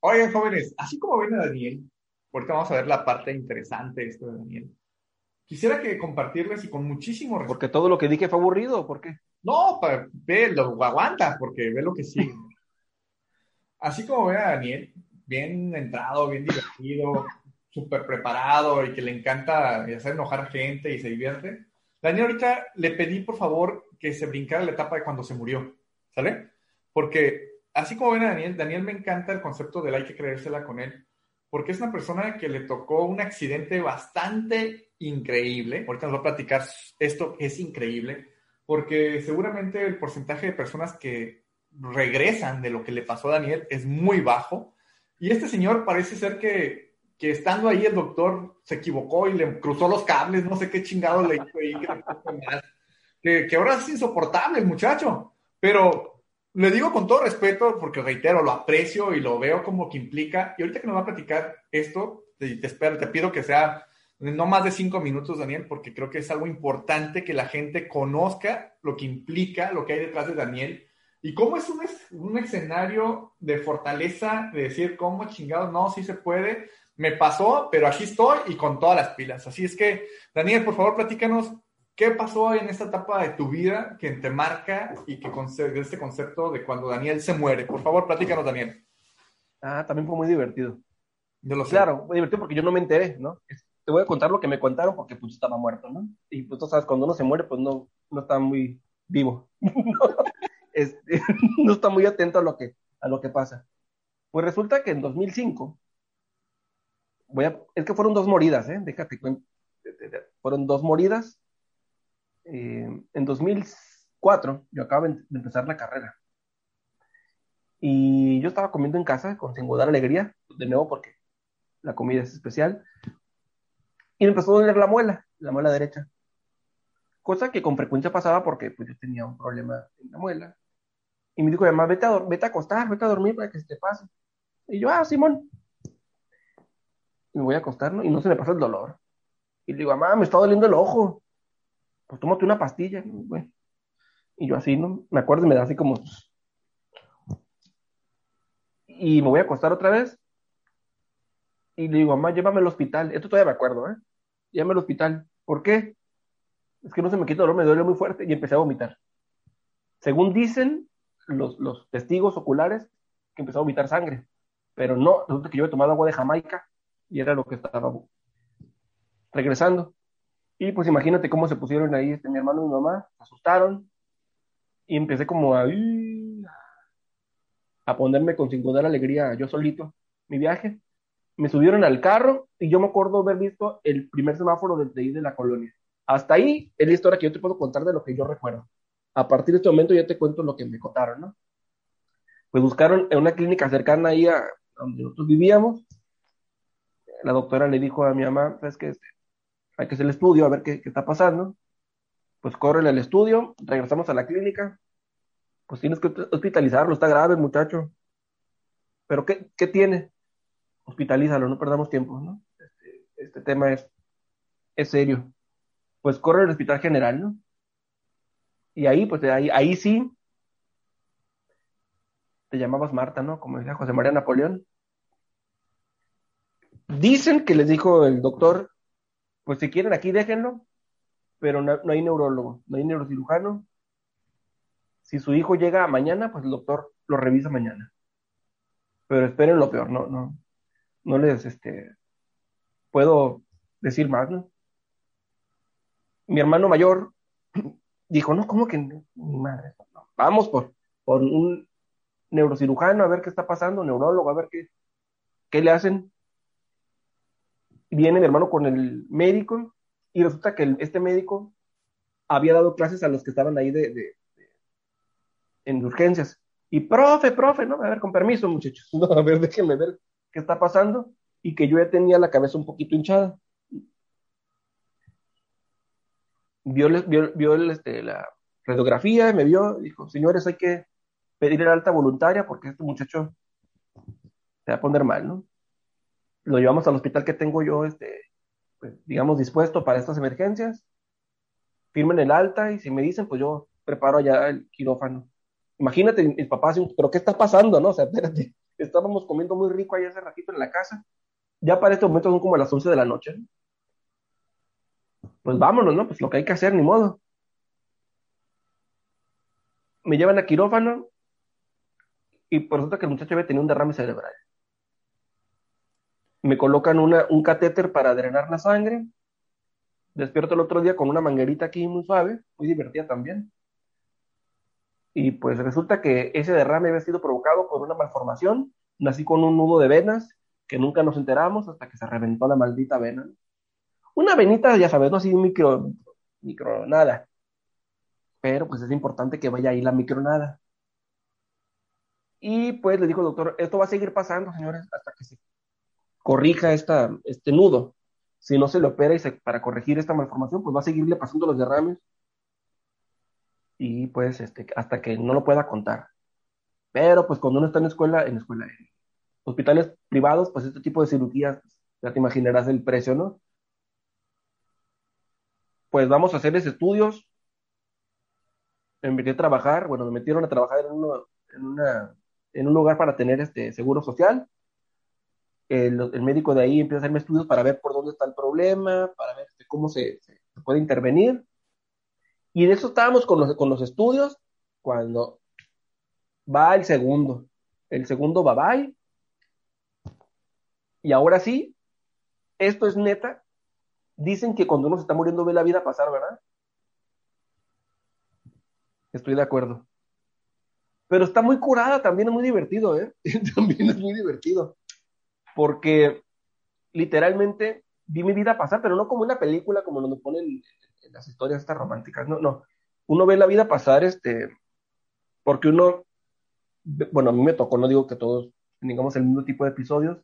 Oigan, jóvenes, así como ven a Daniel, ahorita vamos a ver la parte interesante de esto de Daniel. Quisiera que compartirles y con muchísimo respeto. ¿Porque todo lo que dije fue aburrido por qué? No, ve, lo aguanta, porque ve lo que sigue. así como ven a Daniel, bien entrado, bien divertido, súper preparado y que le encanta hacer enojar a gente y se divierte. Daniel, ahorita le pedí por favor que se brincara la etapa de cuando se murió, ¿sale? Porque así como ven Daniel, Daniel me encanta el concepto del hay que creérsela con él, porque es una persona que le tocó un accidente bastante increíble. Ahorita nos va a platicar esto es increíble, porque seguramente el porcentaje de personas que regresan de lo que le pasó a Daniel es muy bajo. Y este señor parece ser que que estando ahí el doctor se equivocó y le cruzó los cables, no sé qué chingado le hizo ahí, que, que, ahora es insoportable el muchacho. Pero le digo con todo respeto, porque reitero, lo aprecio y lo veo como que implica. Y ahorita que nos va a platicar esto, te, te espero, te pido que sea no más de cinco minutos, Daniel, porque creo que es algo importante que la gente conozca lo que implica, lo que hay detrás de Daniel. Y cómo es un, un escenario de fortaleza, de decir cómo chingados, no, sí se puede, me pasó, pero aquí estoy y con todas las pilas. Así es que, Daniel, por favor, platícanos qué pasó en esta etapa de tu vida que te marca y que de este concepto de cuando Daniel se muere. Por favor, platícanos, Daniel. Ah, también fue muy divertido. Yo lo sé. Claro, muy divertido porque yo no me enteré, ¿no? Te voy a contar lo que me contaron porque pues estaba muerto, ¿no? Y pues tú sabes, cuando uno se muere, pues no, no está muy vivo. este, no está muy atento a lo que, a lo que pasa. Pues resulta que en 2005 voy es que fueron dos moridas, ¿eh? Déjate Fueron dos moridas. eh, en 2004 yo acabo de empezar la carrera. Y yo estaba comiendo en casa con singular alegría, de nuevo porque la comida es especial. Y me empezó a doler la muela, la muela derecha. Cosa que con frecuencia pasaba porque pues, yo tenía un problema en la muela. Y me dijo, mamá, vete a, vete a acostar, vete a dormir para que se te pase. Y yo, ah, Simón. Me voy a acostar, ¿no? Y no se me pasa el dolor. Y le digo, mamá, me está doliendo el ojo. Pues tómate una pastilla. Y yo así, ¿no? Me acuerdo y me da así como y me voy a acostar otra vez. Y le digo, mamá, llévame al hospital. Esto todavía me acuerdo, ¿eh? Llévame al hospital. ¿Por qué? Es que no se me quita el dolor, me duele muy fuerte y empecé a vomitar. Según dicen los, los testigos oculares, que empezó a vomitar sangre. Pero no, resulta que yo he tomado agua de Jamaica y era lo que estaba regresando. Y pues imagínate cómo se pusieron ahí este, mi hermano y mi mamá, se asustaron y empecé como a a ponerme con singular alegría yo solito mi viaje. Me subieron al carro y yo me acuerdo haber visto el primer semáforo desde ahí de la colonia. Hasta ahí es la historia que yo te puedo contar de lo que yo recuerdo. A partir de este momento ya te cuento lo que me contaron, ¿no? Pues buscaron en una clínica cercana ahí a donde nosotros vivíamos. La doctora le dijo a mi mamá, ¿sabes qué? Hay que hacer el estudio, a ver qué, está pasando. Pues corren al estudio, regresamos a la clínica, pues tienes que hospitalizarlo, está grave muchacho. Pero ¿qué, qué tiene? Hospitalízalo, no perdamos tiempo, ¿no? Este, este, tema es, es serio. Pues corre al hospital general, ¿no? Y ahí, pues ahí, ahí sí, te llamabas Marta, ¿no? Como decía José María Napoleón. Dicen que les dijo el doctor, pues si quieren aquí déjenlo, pero no, hay neurólogo, no hay neurocirujano, si su hijo llega mañana, pues el doctor lo revisa mañana. Pero esperen lo peor, no, no, no les, este, puedo decir más. Mi hermano mayor dijo, no, ¿cómo que mi madre? Vamos por, por un neurocirujano a ver qué está pasando, neurólogo, a ver qué, qué le hacen. Viene mi hermano con el médico y resulta que este médico había dado clases a los que estaban ahí de, en urgencias. Y profe, profe, ¿no? A ver, con permiso, muchachos. No, a ver, déjenme ver qué está pasando. Y que yo ya tenía la cabeza un poquito hinchada. Vio, vio, vio este, la radiografía, me vio, dijo, señores, hay que pedir el alta voluntaria porque este muchacho se va a poner mal, ¿no? Lo llevamos al hospital que tengo yo, este, pues, digamos, dispuesto para estas emergencias. Firmen el alta y si me dicen, pues yo preparo allá el quirófano imagínate, mi papá, pero ¿qué está pasando, no? O sea, espérate, estábamos comiendo muy rico ahí hace ratito en la casa, ya para este momento son como las 11 de la noche. Pues vámonos, ¿no? Pues lo que hay que hacer, ni modo. Me llevan a quirófano y por resulta que el muchacho había tenido un derrame cerebral. Me colocan un catéter para drenar la sangre. Despierto el otro día con una manguerita aquí muy suave, muy divertida también y pues resulta que ese derrame había sido provocado por una malformación, nací con un nudo de venas que nunca nos enteramos hasta que se reventó la maldita vena. Una venita, ya sabes, no así micro, micro nada, pero pues es importante que vaya ahí la micronada. Y pues le dijo el doctor, esto va a seguir pasando, señores, hasta que se corrija esta, este nudo. Si no se le opera y para corregir esta malformación, pues va a seguirle pasando los derrames y pues este, hasta que no lo pueda contar. Pero pues cuando uno está en escuela, en escuela, en hospitales privados, pues este tipo de cirugías, ya te imaginarás el precio, ¿no? Pues vamos a hacerles estudios. Me metí a trabajar, bueno, me metieron a trabajar en, en, una, en un lugar para tener este seguro social. El, el, médico de ahí empieza a hacerme estudios para ver por dónde está el problema, para ver este, cómo se, puede intervenir. Y de eso estábamos con los, con los estudios cuando va el segundo. El segundo va bye. Y ahora sí, esto es neta. Dicen que cuando uno se está muriendo ve la vida pasar, ¿verdad? Estoy de acuerdo. Pero está muy curada, también es muy divertido, ¿eh? también es muy divertido. Porque literalmente vi mi vida pasar, pero no como una película como nos ponen en las historias estas románticas, no, no. Uno ve la vida pasar, este, porque uno, bueno, a mí me tocó, no digo que todos tengamos el mismo tipo de episodios.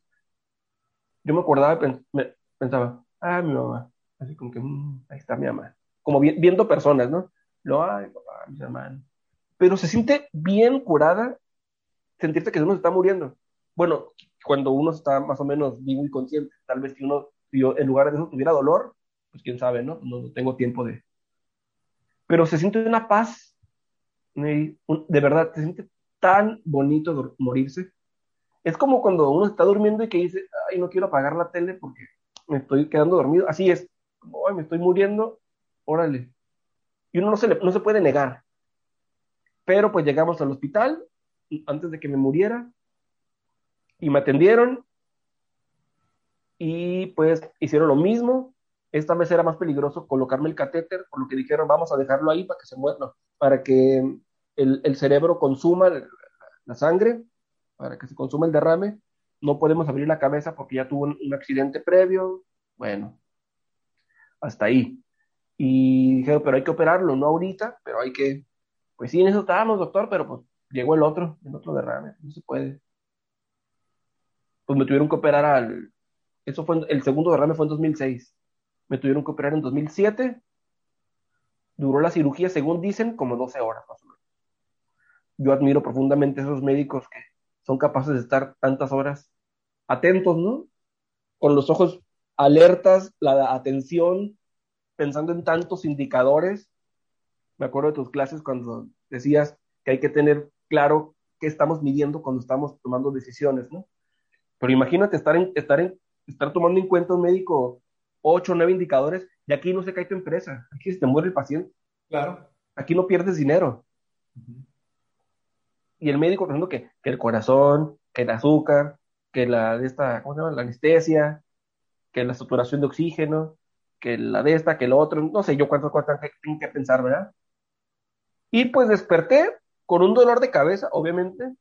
Yo me acordaba, me, pensaba, ah, mi mamá, así como que, mm, ahí está mi mamá, como viendo personas, ¿no? Lo, ay, papá, mis hermanos. Pero se siente bien curada sentirse que uno se está muriendo. Bueno, cuando uno está más o menos vivo y consciente, tal vez si uno en lugar de eso tuviera dolor, pues quién sabe, ¿no? No tengo tiempo de... Pero se siente una paz, de verdad, se siente tan bonito morirse. Es como cuando uno está durmiendo y que dice, ay, no quiero apagar la tele porque me estoy quedando dormido. Así es, como, ay, me estoy muriendo, órale. Y uno no se, no se puede negar. Pero pues llegamos al hospital antes de que me muriera y me atendieron y pues hicieron lo mismo. Esta vez era más peligroso colocarme el catéter, por lo que dijeron, vamos a dejarlo ahí para que se muera, para que el, cerebro consuma la sangre, para que se consuma el derrame. No podemos abrir la cabeza porque ya tuvo un, accidente previo. Bueno, hasta ahí. Y dijeron, pero hay que operarlo, no ahorita, pero hay que, pues sí, en eso estábamos, doctor, pero pues llegó el otro, el otro derrame, no se puede. Pues me tuvieron que operar al, eso fue, el segundo derrame fue en 2006. Me tuvieron que operar en 2007. Duró la cirugía, según dicen, como 12 horas más o menos. Yo admiro profundamente a esos médicos que son capaces de estar tantas horas atentos, ¿no? Con los ojos alertas, la atención, pensando en tantos indicadores. Me acuerdo de tus clases cuando decías que hay que tener claro qué estamos midiendo cuando estamos tomando decisiones, ¿no? Pero imagínate estar en, estar en estar tomando en cuenta un médico ocho o nueve indicadores y aquí no se cae tu empresa, aquí se te muere el paciente. Claro. Aquí no pierdes dinero. Y el médico, por ejemplo, que, que, el corazón, que el azúcar, que la de esta, ¿cómo se llama? La anestesia, que la saturación de oxígeno, que la de esta, que el otro, no sé yo cuántas cosas tengo que pensar, ¿verdad? Y pues desperté con un dolor de cabeza, obviamente,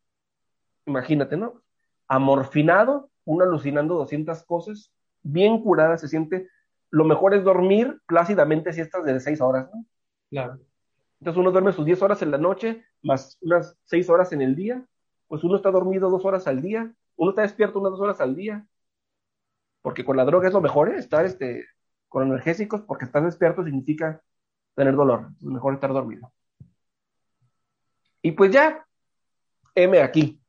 imagínate, ¿no? Amorfinado, uno alucinando 200 cosas, bien curada se siente. Lo mejor es dormir plácidamente siestas de 6 horas, ¿no? Claro. Entonces uno duerme sus 10 horas en la noche, más unas 6 horas en el día, pues uno está dormido 2 horas al día, uno está despierto unas 2 horas al día, porque con la droga es lo mejor, ¿eh? estar este, con energésicos, porque estar despierto significa tener dolor, es mejor estar dormido. Y pues ya, M aquí,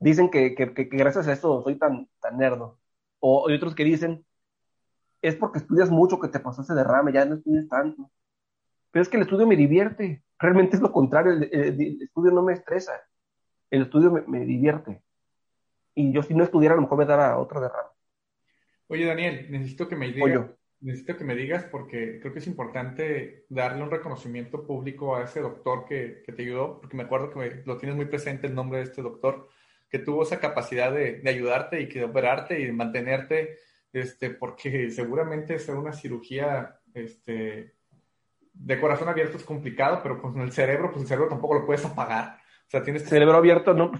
dicen que, gracias a eso soy tan, tan nerdo. O hay otros que dicen, es porque estudias mucho que te pasó ese derrame, ya no estudias tanto. Pero es que el estudio me divierte. Realmente es lo contrario, el, estudio no me estresa. El estudio me, divierte. Y yo si no estudiara a lo mejor me daba otro derrame. Oye, Daniel, necesito que me digas, necesito que me digas porque creo que es importante darle un reconocimiento público a ese doctor que, que te ayudó, porque me acuerdo que lo tienes muy presente el nombre de este doctor que tuvo esa capacidad de, ayudarte y que de operarte y de mantenerte, este, porque seguramente hacer una cirugía este, de corazón abierto es complicado, pero con el cerebro, pues el cerebro tampoco lo puedes apagar. O sea, tienes cerebro abierto, no,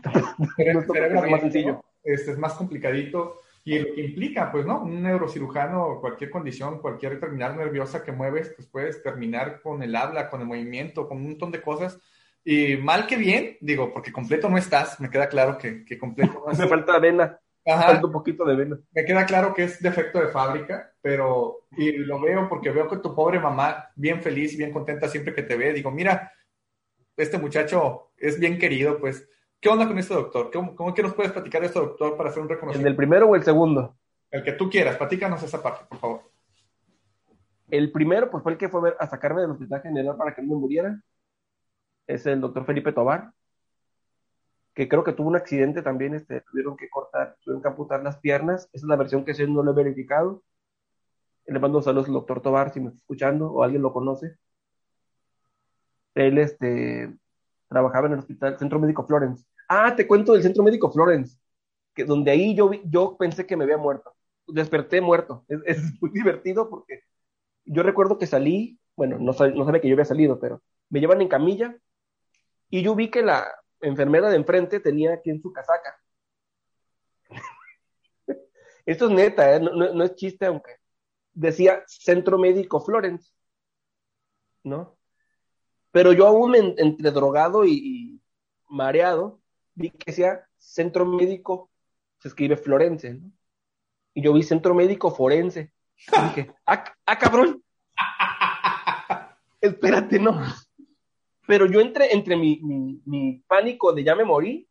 cerebro, cerebro más sencillo. Este, es más complicadito y lo que implica, pues, ¿no? Un neurocirujano, cualquier condición, cualquier terminal nerviosa que mueves, pues puedes terminar con el habla, con el movimiento, con un montón de cosas y mal que bien, digo, porque completo no estás, me queda claro que, que completo no Me falta vena. Ajá. Falta un poquito de vena. Me queda claro que es defecto de fábrica, pero, y lo veo porque veo que tu pobre mamá, bien feliz, bien contenta siempre que te ve, digo, mira, este muchacho es bien querido, pues, ¿qué onda con este doctor? ¿Cómo, cómo que nos puedes platicar de este doctor para hacer un reconocimiento? ¿El del primero o el segundo? El que tú quieras, platícanos esa parte, por favor. El primero, pues fue el que fue a sacarme del hospital general para que no me muriera es el doctor Felipe Tobar, que creo que tuvo un accidente también, este, tuvieron que cortar, tuvieron que amputar las piernas, esa es la versión que sé, no lo he verificado. Le mando saludos al doctor Tobar si me está escuchando o alguien lo conoce. Él este, trabajaba en el hospital, Centro Médico Florence. Ah, te cuento del Centro Médico Florence, que donde ahí yo, yo pensé que me había muerto. Desperté muerto. Es, muy divertido porque yo recuerdo que salí, bueno, no, no sabía que yo había salido, pero me llevan en camilla y yo vi que la enfermera de enfrente tenía aquí en su casaca. Esto es neta, ¿eh? no, es chiste, aunque decía Centro Médico Florence, ¿no? Pero yo aún entre drogado y, mareado, vi que decía Centro Médico, se escribe Florence, ¿no? Y yo vi Centro Médico Forense. Y dije, ah, ah cabrón! Espérate, no. Pero yo entré entre mi, mi, pánico de ya me morí.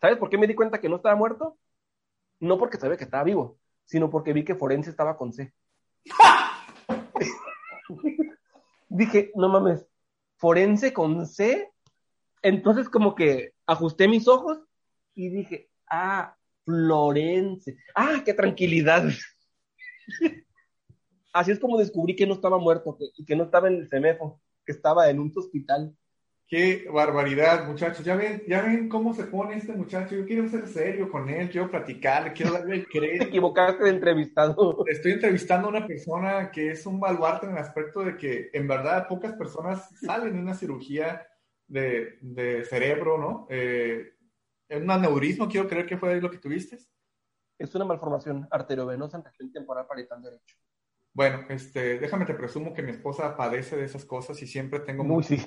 ¿Sabes por qué me di cuenta que no estaba muerto? No porque sabía que estaba vivo, sino porque vi que Forense estaba con C. Dije, no mames, Forense con C. Entonces como que ajusté mis ojos y dije, ah, Florence. Ah, qué tranquilidad. Así es como descubrí que no estaba muerto y que no estaba en el CEMEFO que estaba en un hospital. Qué barbaridad, muchachos. Ya ven, ya ven cómo se pone este muchacho. Yo quiero ser serio con él, quiero platicar, quiero darle el crédito. Te equivocaste de entrevistado. Estoy entrevistando a una persona que es un baluarte en el aspecto de que en verdad pocas personas salen de una cirugía de, de cerebro, ¿no? Eh, un aneurismo, quiero creer que fue lo que tuviste. Es una malformación arteriovenosa en región temporal parietal derecho. Bueno, este, déjame te presumo que mi esposa padece de esas cosas y siempre tengo... Muy sí,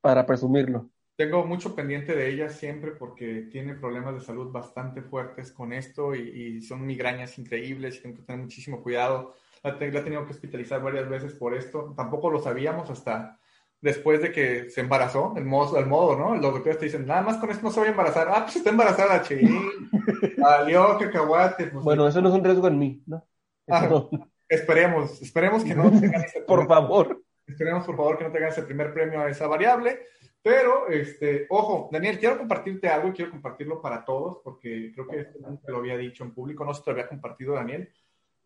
para presumirlo. Tengo mucho pendiente de ella siempre porque tiene problemas de salud bastante fuertes con esto y, son migrañas increíbles y tengo que tener muchísimo cuidado. La, la, he tenido que hospitalizar varias veces por esto. Tampoco lo sabíamos hasta después de que se embarazó, el modo, el modo, ¿no? Los doctores te dicen, nada más con esto no se va a embarazar. Ah, pues está embarazada, che. Salió cacahuate. Pues, bueno, eso no es un riesgo en mí, ¿no? no. Esperemos, esperemos que no tengan ese Por favor. Esperemos, por favor, que no tengan ese primer premio a esa variable. Pero, este, ojo, Daniel, quiero compartirte algo y quiero compartirlo para todos, porque creo que esto nunca lo había dicho en público, no sé si te lo había compartido, Daniel.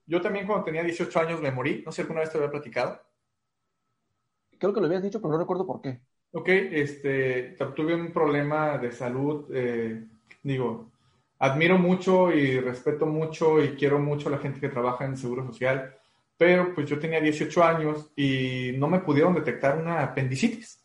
Yo también cuando tenía 18 años me morí, no sé si alguna vez te había platicado. Creo que lo habías dicho, pero no recuerdo por qué. Ok, este, tuve un problema de salud, eh, digo, admiro mucho y respeto mucho y quiero mucho a la gente que trabaja en Seguro Social, pero pues yo tenía 18 años y no me pudieron detectar una apendicitis.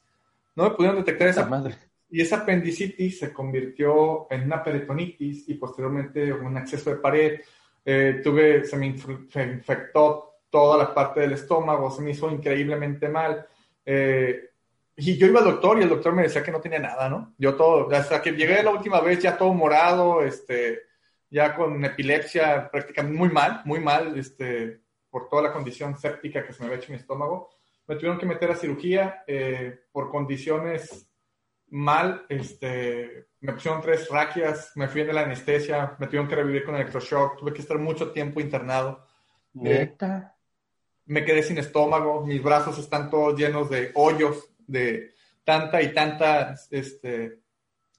No me pudieron detectar esa madre. Y esa apendicitis se convirtió en una peritonitis y posteriormente un acceso de pared. Eh, tuve, se me infectó toda la parte del estómago, se me hizo increíblemente mal. Eh, y yo iba al doctor y el doctor me decía que no tenía nada, ¿no? Yo todo, hasta que llegué la última vez ya todo morado, este, ya con epilepsia prácticamente muy mal, muy mal, este, por toda la condición séptica que se me había hecho en mi estómago. Me tuvieron que meter a cirugía eh, por condiciones mal, este, me pusieron tres raquias, me fui en la anestesia, me tuvieron que revivir con electroshock, tuve que estar mucho tiempo internado. ¿Neta? me quedé sin estómago, mis brazos están todos llenos de hoyos, de tanta y tanta este,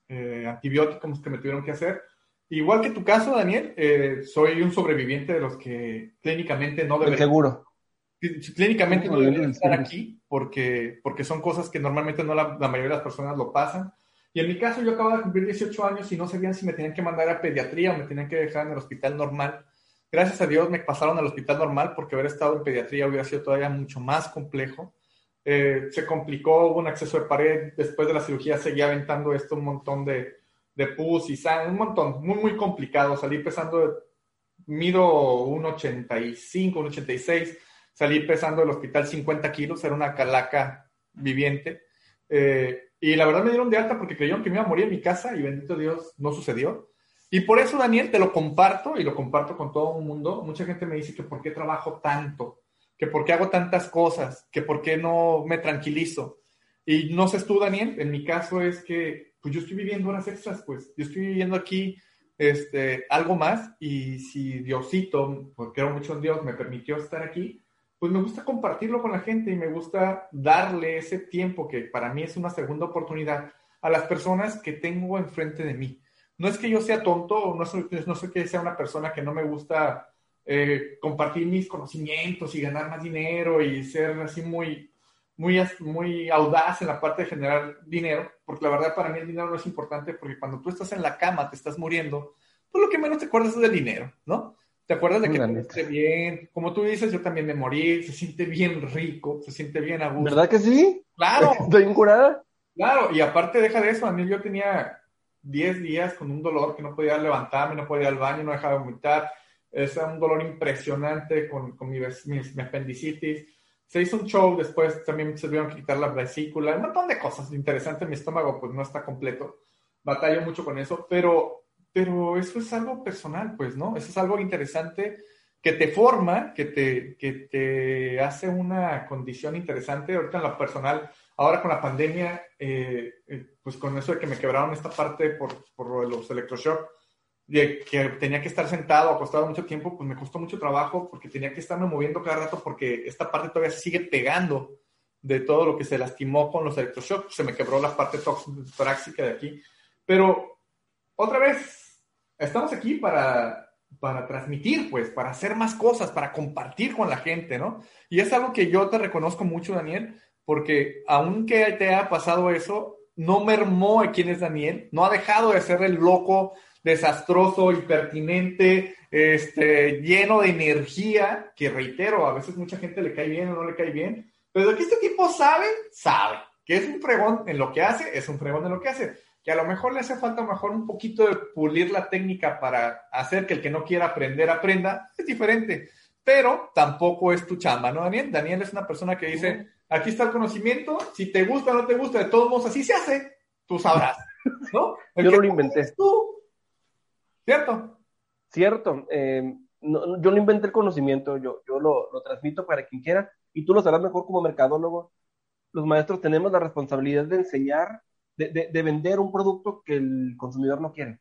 eh, antibióticos que me tuvieron que hacer. Igual que tu caso, Daniel, eh, soy un sobreviviente de los que clínicamente no deberían. Seguro. Clínicamente no deberían estar aquí porque, porque son cosas que normalmente no la, mayoría de las personas lo pasan. Y en mi caso, yo acababa de cumplir 18 años y no sabían si me tenían que mandar a pediatría o me tenían que dejar en el hospital normal. Gracias a Dios me pasaron al hospital normal porque haber estado en pediatría hubiera sido todavía mucho más complejo. Eh, se complicó, hubo un acceso de pared, después de la cirugía seguía aventando esto un montón de, de pus y sangre, un montón, muy, muy complicado. Salí pesando, mido 1,85, 1,86, salí pesando del hospital 50 kilos, era una calaca viviente. Eh, y la verdad me dieron de alta porque creyeron que me iba a morir en mi casa y bendito Dios, no sucedió. Y por eso, Daniel, te lo comparto y lo comparto con todo el mundo. Mucha gente me dice que por qué trabajo tanto que por qué hago tantas cosas, que por qué no me tranquilizo. Y no sé tú, Daniel, en mi caso es que pues yo estoy viviendo horas extras, pues yo estoy viviendo aquí este, algo más y si Diosito, porque creo mucho en Dios, me permitió estar aquí, pues me gusta compartirlo con la gente y me gusta darle ese tiempo que para mí es una segunda oportunidad a las personas que tengo enfrente de mí. No es que yo sea tonto, no soy, no sé que sea una persona que no me gusta eh, compartir mis conocimientos y ganar más dinero y ser así muy, muy, muy audaz en la parte de generar dinero, porque la verdad para mí el dinero no es importante porque cuando tú estás en la cama, te estás muriendo, pues lo que menos te acuerdas es del dinero, ¿no? Te acuerdas de que te esté bien, como tú dices, yo también me morí, se siente bien rico, se siente bien a gusto. ¿Verdad que sí? Claro. Estoy curada. Claro, y aparte deja de eso, a mí yo tenía 10 días con un dolor que no podía levantarme, no podía ir al baño, no dejaba de vomitar, es un dolor impresionante con, con mi, mi, apendicitis. Se hizo un show, después también se tuvieron que quitar la vesícula, un montón de cosas interesantes. Mi estómago pues no está completo. Batallo mucho con eso, pero, pero eso es algo personal, pues, ¿no? Eso es algo interesante que te forma, que te, que te hace una condición interesante. Ahorita en lo personal, ahora con la pandemia, eh, eh, pues con eso de que me quebraron esta parte por, por los electroshock, de que tenía que estar sentado, acostado mucho tiempo, pues me costó mucho trabajo porque tenía que estarme moviendo cada rato porque esta parte todavía sigue pegando de todo lo que se lastimó con los electroshocks. Se me quebró la parte torácica de aquí. Pero otra vez, estamos aquí para, para transmitir, pues, para hacer más cosas, para compartir con la gente, ¿no? Y es algo que yo te reconozco mucho, Daniel, porque aunque te haya pasado eso, no mermó a quién es Daniel, no ha dejado de ser el loco desastroso, impertinente, este, lleno de energía, que reitero, a veces mucha gente le cae bien o no le cae bien, pero de que este tipo sabe, sabe, que es un fregón en lo que hace, es un fregón en lo que hace, que a lo mejor le hace falta mejor un poquito de pulir la técnica para hacer que el que no quiera aprender aprenda, es diferente, pero tampoco es tu chamba, ¿no, Daniel? Daniel es una persona que dice, aquí está el conocimiento, si te gusta o no te gusta, de todos modos así se hace, tú sabrás, ¿no? Yo no lo inventé. Tú, ¿Cierto? Cierto. Eh, yo no inventé el conocimiento, yo, yo lo, transmito para quien quiera y tú lo sabrás mejor como mercadólogo. Los maestros tenemos la responsabilidad de enseñar, de, vender un producto que el consumidor no quiere.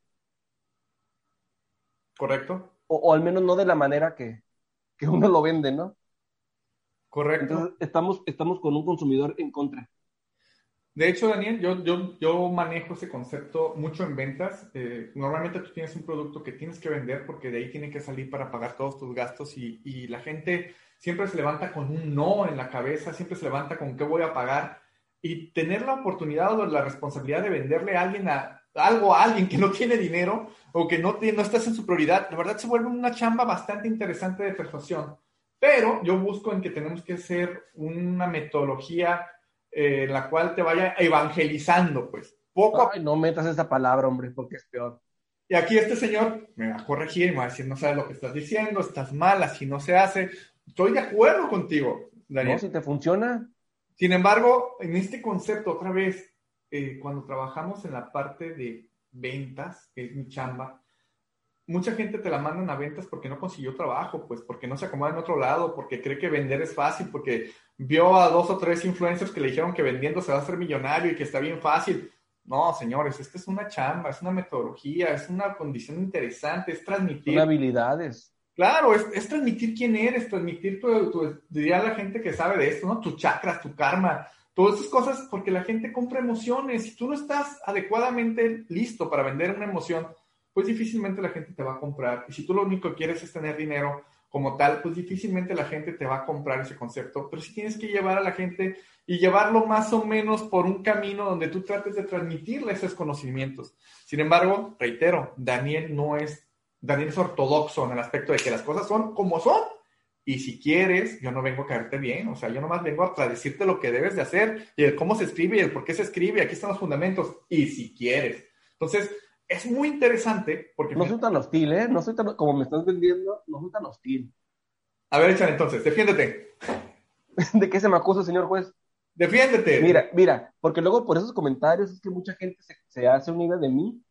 Correcto. O, al menos no de la manera que, que uno lo vende, ¿no? Correcto. Entonces estamos, estamos con un consumidor en contra. De hecho, Daniel, yo, yo, yo manejo ese concepto mucho en ventas. Eh, normalmente tú tienes un producto que tienes que vender porque de ahí tiene que salir para pagar todos tus gastos y, y, la gente siempre se levanta con un no en la cabeza, siempre se levanta con qué voy a pagar y tener la oportunidad o la responsabilidad de venderle a alguien a, algo a alguien que no tiene dinero o que no, no estás en su prioridad, la verdad se vuelve una chamba bastante interesante de persuasión. Pero yo busco en que tenemos que hacer una metodología eh, la cual te vaya evangelizando, pues. Poco no metas esa palabra, hombre, porque es peor. Y aquí este señor me va a corregir me va a decir, no sabes lo que estás diciendo, estás mal, así no se hace. Estoy de acuerdo contigo, Daniel. No, si te funciona. Sin embargo, en este concepto, otra vez, eh, cuando trabajamos en la parte de ventas, que es mi chamba, mucha gente te la mandan a ventas porque no consiguió trabajo, pues porque no se acomoda en otro lado, porque cree que vender es fácil, porque vio a dos o tres influencers que le dijeron que vendiendo se va a hacer millonario y que está bien fácil. No, señores, esta es una chamba, es una metodología, es una condición interesante, es transmitir. Son habilidades. Claro, es, transmitir quién eres, transmitir tu, tu, diría la gente que sabe de esto, ¿no? Tu chakras, tu karma, todas esas cosas, porque la gente compra emociones. Si tú no estás adecuadamente listo para vender una emoción, pues difícilmente la gente te va a comprar. Y si tú lo único que quieres es tener dinero, como tal, pues difícilmente la gente te va a comprar ese concepto, pero sí tienes que llevar a la gente y llevarlo más o menos por un camino donde tú trates de transmitirle esos conocimientos. Sin embargo, reitero, Daniel no es, Daniel es ortodoxo en el aspecto de que las cosas son como son. Y si quieres, yo no vengo a caerte bien, o sea, yo nomás vengo a decirte lo que debes de hacer y el cómo se escribe y el por qué se escribe, aquí están los fundamentos, y si quieres. Entonces, es muy interesante porque... No soy tan hostil, ¿eh? No soy tan, como me estás vendiendo, no soy tan hostil. A ver, échale entonces, defiéndete. ¿De qué se me acusa, señor juez? Defiéndete. Mira, mira, porque luego por esos comentarios es que mucha gente se, hace una idea de mí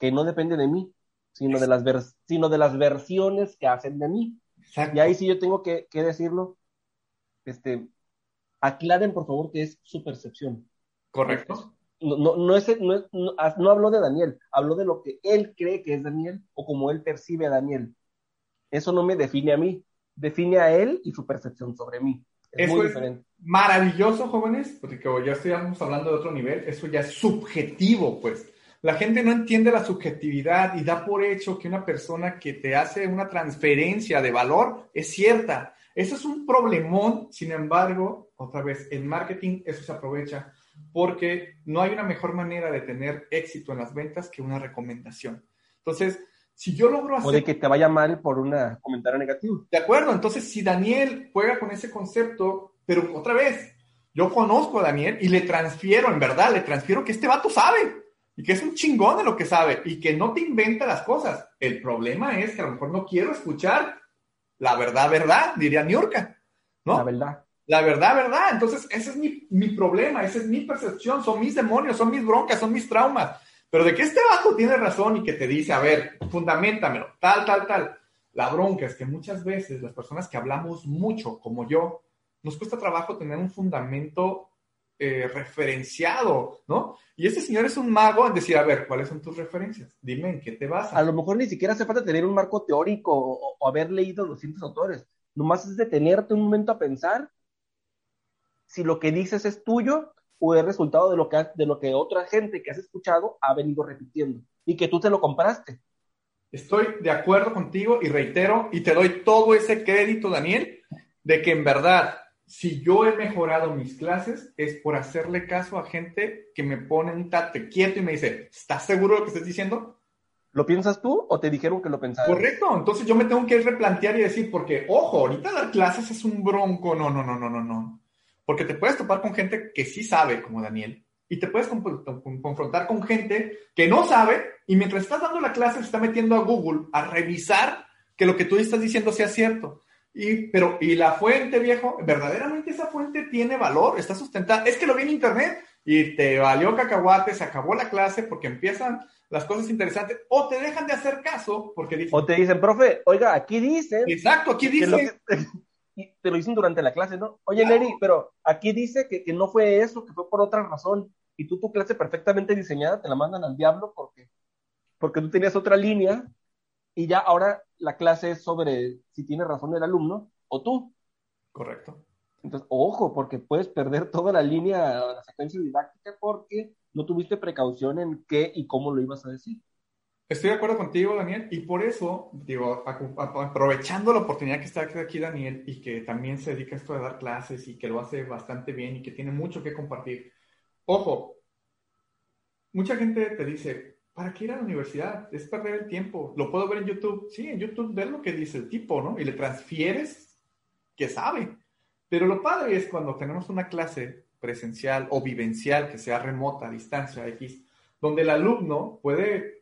que no depende de mí, sino de las, sino de las versiones que hacen de mí. Y ahí sí yo tengo que, que decirlo. Este, aclaren, por favor, que es su percepción. Correcto no, no, no, es, no, no, habló de Daniel, habló de lo que él cree que es Daniel o como él percibe a Daniel. Eso no me define a mí, define a él y su percepción sobre mí. Es muy diferente. maravilloso, jóvenes, porque ya estamos hablando de otro nivel, eso ya es subjetivo, pues. La gente no entiende la subjetividad y da por hecho que una persona que te hace una transferencia de valor es cierta. Eso es un problemón, sin embargo, otra vez, en marketing eso se aprovecha porque no hay una mejor manera de tener éxito en las ventas que una recomendación. Entonces, si yo logro hacer... O de que te vaya mal por un comentario negativo. De acuerdo, entonces si Daniel juega con ese concepto, pero otra vez, yo conozco a Daniel y le transfiero, en verdad, le transfiero que este vato sabe. y que es un chingón de lo que sabe y que no te inventa las cosas. El problema es que a lo mejor no quiero escuchar la verdad, verdad, diría Niurka, ¿no? La verdad. La verdad, verdad. Entonces, ese es mi, mi problema, esa es mi percepción, son mis demonios, son mis broncas, son mis traumas. Pero de que este bajo tiene razón y que te dice, a ver, fundamentamelo, tal, tal, tal. La bronca es que muchas veces las personas que hablamos mucho, como yo, nos cuesta trabajo tener un fundamento eh, referenciado, ¿no? Y este señor es un mago en decir, a ver, ¿cuáles son tus referencias? Dime en qué te vas. A lo mejor ni siquiera hace falta tener un marco teórico o, o haber leído 200 autores. Nomás es detenerte un momento a pensar si lo que dices es tuyo o es resultado de lo que, de lo que otra gente que has escuchado ha venido repitiendo y que tú te lo compraste. Estoy de acuerdo contigo y reitero y te doy todo ese crédito, Daniel, de que en verdad, si yo he mejorado mis clases, es por hacerle caso a gente que me pone un tate quieto y me dice, ¿estás seguro de lo que estás diciendo? ¿Lo piensas tú o te dijeron que lo pensaras? Correcto, entonces yo me tengo que replantear y decir, porque, ojo, ahorita dar clases es un bronco, no, no, no, no, no, no. Porque te puedes topar con gente que sí sabe, como Daniel, y te puedes confrontar con gente que no sabe y mientras estás dando la clase se está metiendo a Google a revisar que lo que tú estás diciendo sea cierto. Y, pero, ¿y la fuente, viejo? ¿Verdaderamente esa fuente tiene valor? ¿Está sustentada? Es que lo vi en internet y te valió cacahuate, se acabó la clase porque empiezan las cosas interesantes o te dejan de hacer caso porque dicen... O te dicen, profe, oiga, aquí dice... Exacto, aquí dice... y te lo dicen durante la clase, ¿no? Oye, Neri, pero aquí dice que, que, no fue eso, que fue por otra razón. Y tú tu clase perfectamente diseñada te la mandan al diablo porque, porque tú tenías otra línea y ya ahora la clase es sobre si tiene razón el alumno o tú. Correcto. Entonces, ojo, porque puedes perder toda la línea, la secuencia didáctica porque no tuviste precaución en qué y cómo lo ibas a decir. Estoy de acuerdo contigo, Daniel, y por eso, digo, aprovechando la oportunidad que está aquí Daniel y que también se dedica a esto de dar clases y que lo hace bastante bien y que tiene mucho que compartir. Ojo, mucha gente te dice, ¿para qué ir a la universidad? Es perder el tiempo. Lo puedo ver en YouTube. Sí, en YouTube ver lo que dice el tipo, ¿no? Y le transfieres que sabe. Pero lo padre es cuando tenemos una clase presencial o vivencial que sea remota, a distancia, X, donde el alumno puede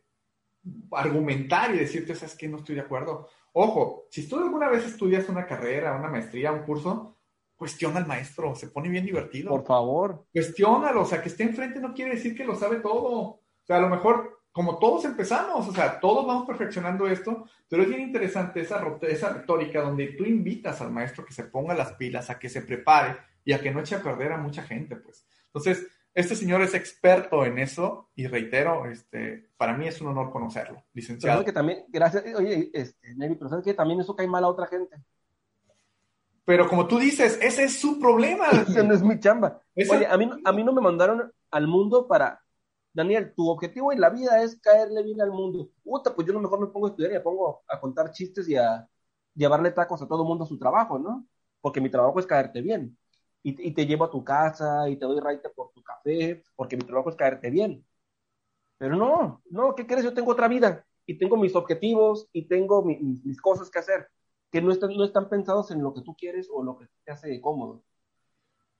argumentar y decirte, ¿sabes que No estoy de acuerdo. Ojo, si tú alguna vez estudias una carrera, una maestría, un curso, cuestiona al maestro, se pone bien divertido. Por favor. Cuestiónalo, o sea, que esté enfrente no quiere decir que lo sabe todo. O sea, a lo mejor, como todos empezamos, o sea, todos vamos perfeccionando esto, pero es bien interesante esa, esa retórica donde tú invitas al maestro que se ponga las pilas, a que se prepare y a que no eche a perder a mucha gente, pues. Entonces, este señor es experto en eso y reitero, este, para mí es un honor conocerlo, licenciado. Pero que también, gracias, oye, este, pero sabes que también eso cae mal a otra gente. Pero como tú dices, ese es su problema. Ese no es mi chamba. Oye, a mí, a mí no me mandaron al mundo para, Daniel, tu objetivo en la vida es caerle bien al mundo. Puta, pues yo lo mejor me pongo a estudiar y me pongo a contar chistes y a llevarle tacos a todo mundo a su trabajo, ¿no? Porque mi trabajo es caerte bien y, te llevo a tu casa y te doy raite por tu café, porque mi trabajo es caerte bien. Pero no, no, ¿qué crees? Yo tengo otra vida y tengo mis objetivos y tengo mis cosas que hacer, que no están, no están pensados en lo que tú quieres o lo que te hace cómodo.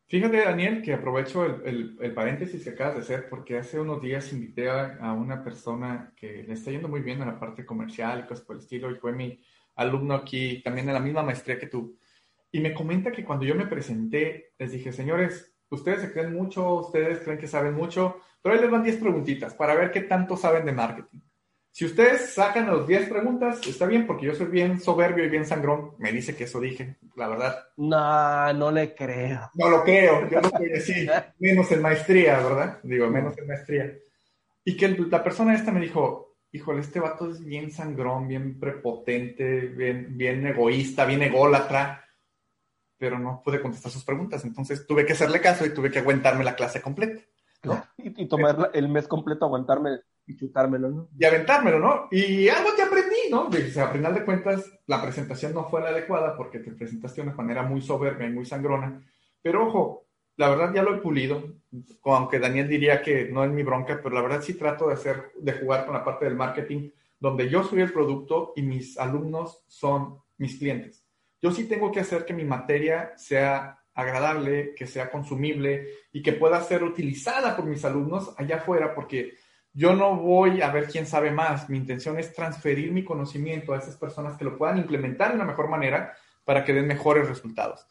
Fíjate, Daniel, que aprovecho el, el, paréntesis que acabas de hacer, porque hace unos días invité a, a, una persona que le está yendo muy bien en la parte comercial y cosas por el estilo, y fue mi alumno aquí, también en la misma maestría que tú. Y me comenta que cuando yo me presenté, les dije, señores, ustedes se creen mucho, ustedes creen que saben mucho, pero ahí les van 10 preguntitas para ver qué tanto saben de marketing. Si ustedes sacan las 10 preguntas, está bien, porque yo soy bien soberbio y bien sangrón. Me dice que eso dije, la verdad. No, no le creo. No lo creo, yo no puedo decir, menos en maestría, ¿verdad? Digo, menos en maestría. Y que la persona esta me dijo, híjole, este vato es bien sangrón, bien prepotente, bien, bien egoísta, bien ególatra pero no pude contestar sus preguntas. Entonces tuve que hacerle caso y tuve que aguantarme la clase completa. Y, tomar el mes completo, aguantarme y chutármelo, ¿no? Y aventármelo, ¿no? Y algo te aprendí, ¿no? De, o a final de cuentas, la presentación no fue la adecuada porque te presentaste de una manera muy soberbia y muy sangrona. Pero ojo, la verdad ya lo he pulido, aunque Daniel diría que no es mi bronca, pero la verdad sí trato de hacer, de jugar con la parte del marketing, donde yo soy el producto y mis alumnos son mis clientes yo sí tengo que hacer que mi materia sea agradable, que sea consumible y que pueda ser utilizada por mis alumnos allá afuera, porque yo no voy a ver quién sabe más. Mi intención es transferir mi conocimiento a esas personas que lo puedan implementar de una mejor manera para que den mejores resultados.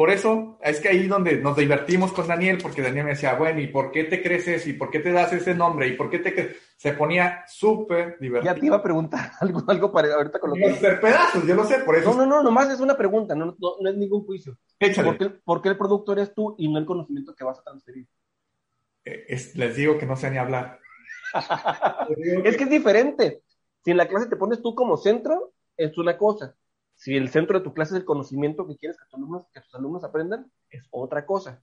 Por eso es que ahí donde nos divertimos con Daniel, porque Daniel me decía, bueno, ¿y por qué te creces? ¿Y por qué te das ese nombre? ¿Y por qué te Se ponía súper divertido. Ya te iba a preguntar algo, algo para ahorita con lo que... hacer pedazos, yo lo sé, por eso... No, no, no, nomás es una pregunta, no, no, es ningún juicio. Échale. ¿Por qué, el producto eres tú y no el conocimiento que vas a transferir? Eh, les digo que no sé ni hablar. es que es diferente. Si en la clase te pones tú como centro, es una cosa. Si el centro de tu clase es el conocimiento que quieres que tus alumnos, que tus alumnos aprendan, es otra cosa.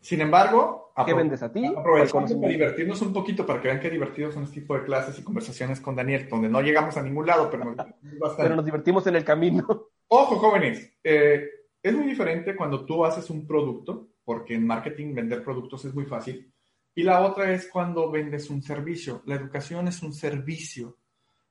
Sin embargo, ¿qué vendes a ti? Aprovechamos para divertirnos un poquito para que vean qué divertidos son este tipo de clases y conversaciones con Daniel, donde no llegamos a ningún lado, pero nos divertimos Pero nos divertimos en el camino. Ojo, jóvenes, eh, es muy diferente cuando tú haces un producto, porque en marketing vender productos es muy fácil, y la otra es cuando vendes un servicio. La educación es un servicio.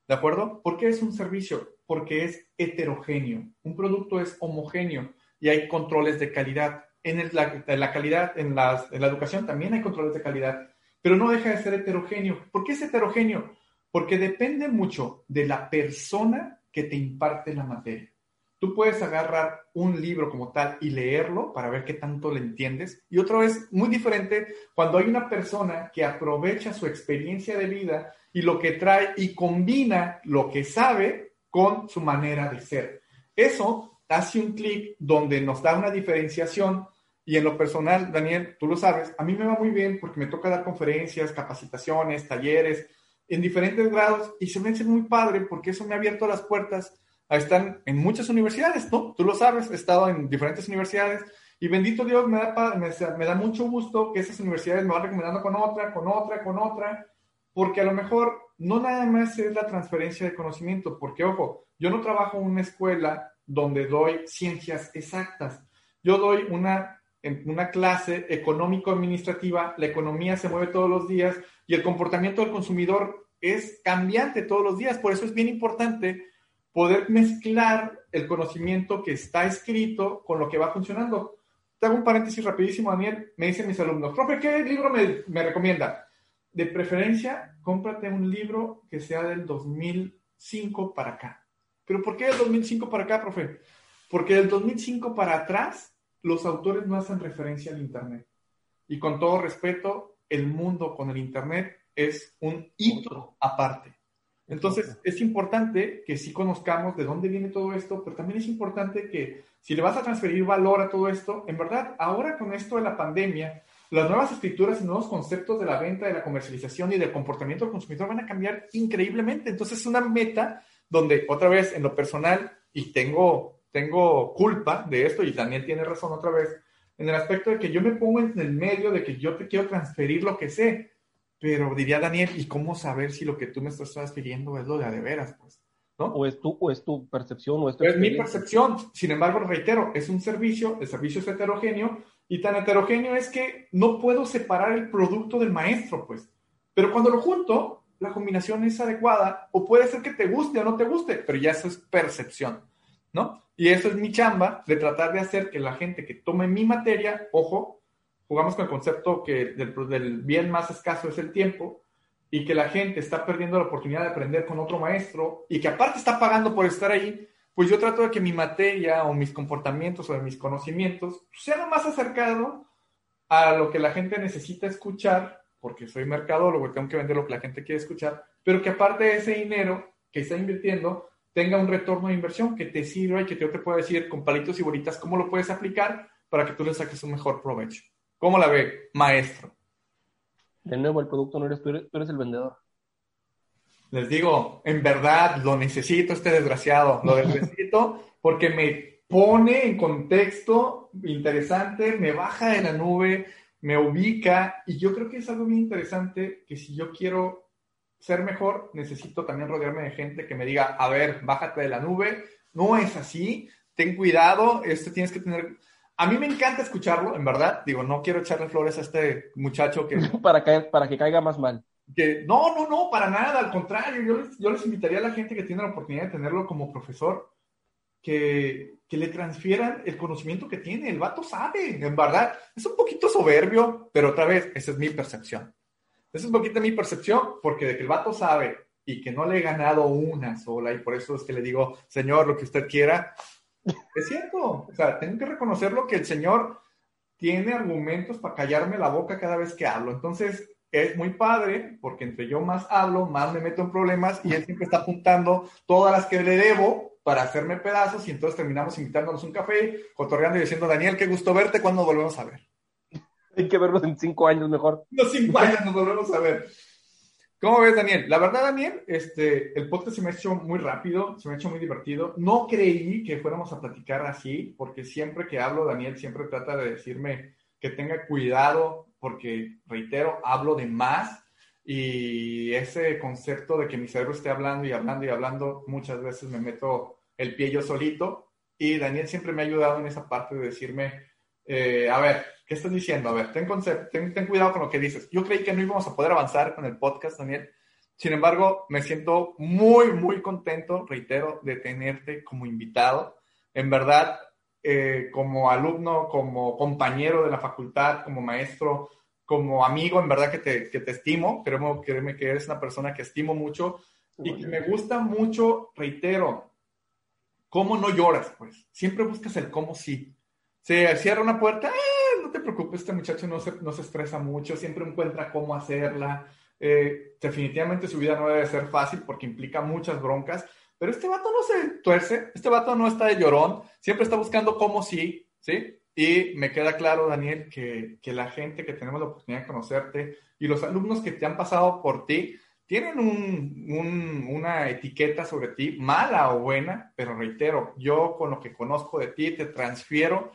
¿De acuerdo? ¿Por qué es un servicio? Porque es heterogéneo. Un producto es homogéneo y hay controles de calidad. En la, calidad, en, la educación también hay controles de calidad, pero no deja de ser heterogéneo. ¿Por qué es heterogéneo? Porque depende mucho de la persona que te imparte la materia. Tú puedes agarrar un libro como tal y leerlo para ver qué tanto le entiendes. Y otra vez, muy diferente cuando hay una persona que aprovecha su experiencia de vida y lo que trae y combina lo que sabe con su manera de ser. Eso hace un clic donde nos da una diferenciación y en lo personal, Daniel, tú lo sabes, a mí me va muy bien porque me toca dar conferencias, capacitaciones, talleres en diferentes grados y se me hace muy padre porque eso me ha abierto las puertas están en muchas universidades, ¿no? Tú lo sabes, he estado en diferentes universidades y bendito Dios, me da, me, da mucho gusto que esas universidades me van recomendando con otra, con otra, con otra, porque a lo mejor no nada más es la transferencia de conocimiento, porque ojo, yo no trabajo en una escuela donde doy ciencias exactas, yo doy una, una clase económico-administrativa, la economía se mueve todos los días y el comportamiento del consumidor es cambiante todos los días, por eso es bien importante poder mezclar el conocimiento que está escrito con lo que va funcionando. Te hago un paréntesis rapidísimo, Daniel. Me dicen mis alumnos, profe, ¿qué libro me, me recomienda? De preferencia, cómprate un libro que sea del 2005 para acá. ¿Pero por qué del 2005 para acá, profe? Porque del 2005 para atrás, los autores no hacen referencia al Internet. Y con todo respeto, el mundo con el Internet es un hito aparte. Entonces, es importante que sí conozcamos de dónde viene todo esto, pero también es importante que si le vas a transferir valor a todo esto, en verdad, ahora con esto de la pandemia, las nuevas escrituras y nuevos conceptos de la venta, de la comercialización y del comportamiento del consumidor van a cambiar increíblemente. Entonces, es una meta donde, otra vez, en lo personal, y tengo, tengo culpa de esto, y Daniel tiene razón otra vez, en el aspecto de que yo me pongo en el medio de que yo te quiero transferir lo que sé pero diría Daniel, ¿y cómo saber si lo que tú me estás transfiriendo es lo de a de veras? Pues, ¿no? O es tu, o es tu percepción, o es tu Es mi percepción. Sin embargo, reitero, es un servicio, el servicio es heterogéneo, y tan heterogéneo es que no puedo separar el producto del maestro, pues. Pero cuando lo junto, la combinación es adecuada, o puede ser que te guste o no te guste, pero ya eso es percepción, ¿no? Y eso es mi chamba de tratar de hacer que la gente que tome mi materia, ojo, jugamos con el concepto que del, bien más escaso es el tiempo y que la gente está perdiendo la oportunidad de aprender con otro maestro y que aparte está pagando por estar ahí, pues yo trato de que mi materia o mis comportamientos o mis conocimientos sean lo más acercado a lo que la gente necesita escuchar, porque soy mercadólogo y tengo que vender lo que la gente quiere escuchar, pero que aparte de ese dinero que está invirtiendo, tenga un retorno de inversión que te sirva y que yo te pueda decir con palitos y bolitas cómo lo puedes aplicar para que tú le saques un mejor provecho. ¿Cómo la ve, maestro? De nuevo, el producto no eres tú, eres el vendedor. Les digo, en verdad lo necesito este desgraciado, lo necesito porque me pone en contexto interesante, me baja de la nube, me ubica y yo creo que es algo bien interesante que si yo quiero ser mejor, necesito también rodearme de gente que me diga, a ver, bájate de la nube, no es así, ten cuidado, esto tienes que tener a mí me encanta escucharlo, en verdad. Digo, no quiero echarle flores a este muchacho que... para, caer, para que caiga más mal. Que, no, no, no, para nada, al contrario. Yo les, yo les invitaría a la gente que tiene la oportunidad de tenerlo como profesor que, que le transfieran el conocimiento que tiene. El vato sabe, en verdad. Es un poquito soberbio, pero otra vez, esa es mi percepción. Esa es un poquito mi percepción, porque de que el vato sabe y que no le he ganado una sola, y por eso es que le digo, señor, lo que usted quiera, es cierto. O sea, tengo que reconocerlo que el señor tiene argumentos para callarme la boca cada vez que hablo. Entonces, es muy padre, porque entre yo más hablo, más me meto en problemas, y él siempre está apuntando todas las que le debo para hacerme pedazos, y entonces terminamos invitándonos un café, cotorreando y diciendo, Daniel, qué gusto verte, ¿cuándo volvemos a ver? Hay que verlos en cinco años mejor. Los cinco años nos volvemos a ver. ¿Cómo ves, Daniel? La verdad, Daniel, este, el podcast se me ha hecho muy rápido, se me ha hecho muy divertido. No creí que fuéramos a platicar así, porque siempre que hablo, Daniel siempre trata de decirme que tenga cuidado, porque, reitero, hablo de más y ese concepto de que mi cerebro esté hablando y hablando y hablando, muchas veces me meto el pie yo solito. Y Daniel siempre me ha ayudado en esa parte de decirme, eh, a ver, ¿qué estás diciendo? A ver, ten, ten, ten, cuidado con lo que dices. Yo creí que no íbamos a poder avanzar con el podcast, Daniel. Sin embargo, me siento muy, muy contento, reitero, de tenerte como invitado. En verdad, eh, como alumno, como compañero de la facultad, como maestro, como amigo, en verdad que te, que te estimo. Créeme, créeme que eres una persona que estimo mucho y que me gusta mucho, reitero, cómo no lloras, pues. Siempre buscas el cómo sí se cierra una puerta, eh, no te preocupes, este muchacho no se, no se estresa mucho, siempre encuentra cómo hacerla. Eh, definitivamente su vida no debe ser fácil porque implica muchas broncas, pero este vato no se tuerce, este vato no está de llorón, siempre está buscando cómo sí, ¿sí? Y me queda claro, Daniel, que, que la gente que tenemos la oportunidad de conocerte y los alumnos que te han pasado por ti, tienen un, un, una etiqueta sobre ti, mala o buena, pero reitero, yo con lo que conozco de ti te transfiero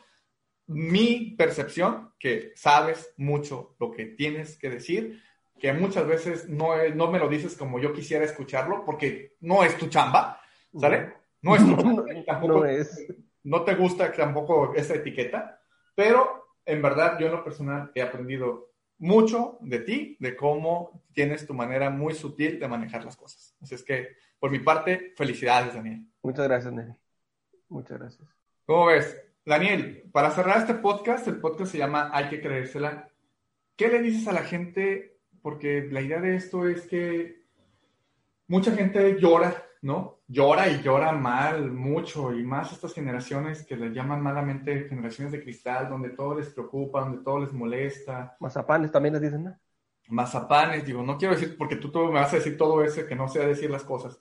mi percepción, que sabes mucho lo que tienes que decir, que muchas veces no, no me lo dices como yo quisiera escucharlo, porque no es tu chamba, ¿sale? No es tu chamba, tampoco, no, es. no te gusta tampoco esa etiqueta, pero en verdad yo en lo personal he aprendido mucho de ti, de cómo tienes tu manera muy sutil de manejar las cosas. Así es que, por mi parte, felicidades, Daniel. Muchas gracias, Nelly. Muchas gracias. ¿Cómo ves? Daniel, para cerrar este podcast, el podcast se llama Hay que creérsela. ¿Qué le dices a la gente? Porque la idea de esto es que mucha gente llora, ¿no? Llora y llora mal, mucho, y más estas generaciones que les llaman malamente generaciones de cristal, donde todo les preocupa, donde todo les molesta. Mazapanes también les dicen, ¿no? Mazapanes, digo, no quiero decir, porque tú, tú me vas a decir todo eso, que no sé decir las cosas.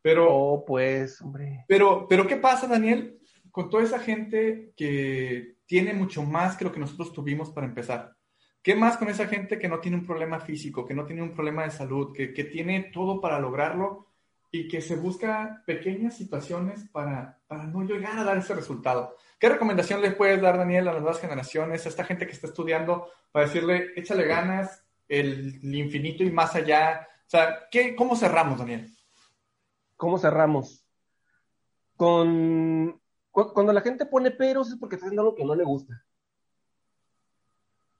Pero. Oh, pues, hombre. Pero, pero, ¿qué pasa, Daniel? con toda esa gente que tiene mucho más que lo que nosotros tuvimos para empezar. ¿Qué más con esa gente que no tiene un problema físico, que no tiene un problema de salud, que, que tiene todo para lograrlo y que se busca pequeñas situaciones para, para no llegar a dar ese resultado? ¿Qué recomendación le puedes dar, Daniel, a las nuevas generaciones, a esta gente que está estudiando, para decirle, échale ganas, el, el infinito y más allá? O sea, ¿qué, ¿cómo cerramos, Daniel? ¿Cómo cerramos? Con cuando la gente pone peros es porque está haciendo algo que no le gusta.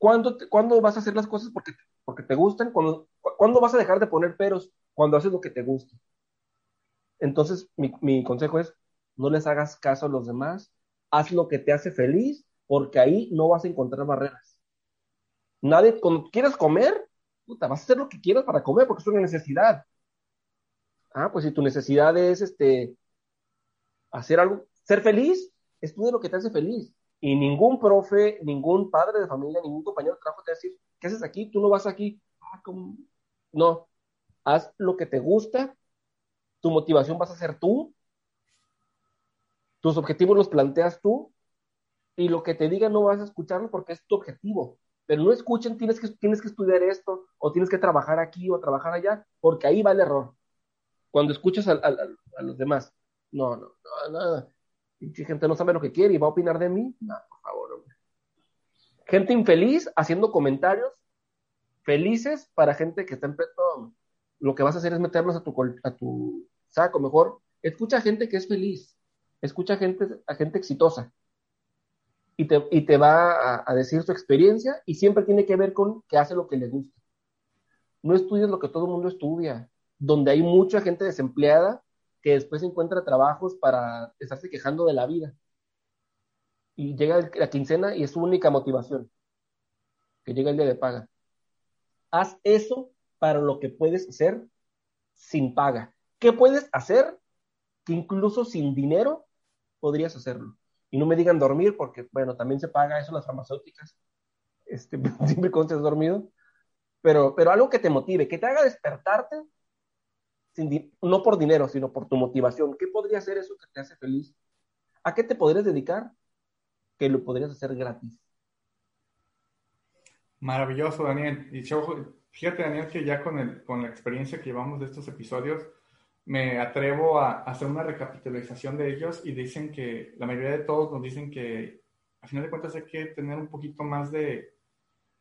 ¿Cuándo, ¿Cuándo, vas a hacer las cosas porque, te gustan? ¿Cuándo, ¿Cuándo vas a dejar de poner peros? Cuando haces lo que te gusta. Entonces, mi, consejo es, no les hagas caso a los demás, haz lo que te hace feliz, porque ahí no vas a encontrar barreras. Nadie, cuando quieres comer, puta, vas a hacer lo que quieras para comer, porque es una necesidad. Ah, pues si tu necesidad es este, hacer algo, ser feliz, estudia lo que te hace feliz. Y ningún profe, ningún padre de familia, ningún compañero de trabajo te va a decir, ¿qué haces aquí? Tú no vas aquí. Ah, no, haz lo que te gusta, tu motivación vas a ser tú, tus objetivos los planteas tú, y lo que te digan no vas a escucharlo porque es tu objetivo. Pero no escuchen, tienes que, tienes que estudiar esto, o tienes que trabajar aquí o trabajar allá, porque ahí va el error. Cuando escuchas a, los demás. No, no, no, nada. Si gente no sabe lo que quiere y va a opinar de mí, no, por favor, hombre. Gente infeliz haciendo comentarios felices para gente que está en peto. Lo que vas a hacer es meterlos a tu, saco. Mejor escucha a gente que es feliz. Escucha a gente, a gente exitosa. Y te, y te va a, a, decir su experiencia y siempre tiene que ver con que hace lo que le gusta. No estudies lo que todo el mundo estudia, donde hay mucha gente desempleada que después encuentra trabajos para estarse quejando de la vida. Y llega la quincena y es su única motivación, que llega el día de paga. Haz eso para lo que puedes hacer sin paga. ¿Qué puedes hacer que incluso sin dinero podrías hacerlo? Y no me digan dormir, porque, bueno, también se paga eso en las farmacéuticas. Este, siempre constes dormido. Pero, pero algo que te motive, que te haga despertarte, sin no por dinero, sino por tu motivación. ¿Qué podría ser eso que te hace feliz? ¿A qué te podrías dedicar? Que lo podrías hacer gratis. Maravilloso, Daniel. Y fíjate, Daniel, que ya con, el, con la experiencia que llevamos de estos episodios, me atrevo a, hacer una recapitalización de ellos y dicen que la mayoría de todos nos dicen que a final de cuentas hay que tener un poquito más de,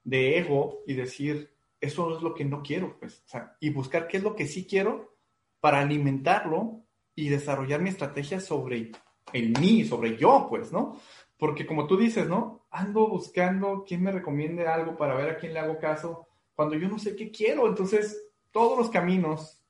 de ego y decir, eso es lo que no quiero, pues, y buscar qué es lo que sí quiero para alimentarlo y desarrollar mi estrategia sobre el mí, sobre yo, pues, ¿no? Porque como tú dices, ¿no? Ando buscando quién me recomiende algo para ver a quién le hago caso cuando yo no sé qué quiero. Entonces, todos los caminos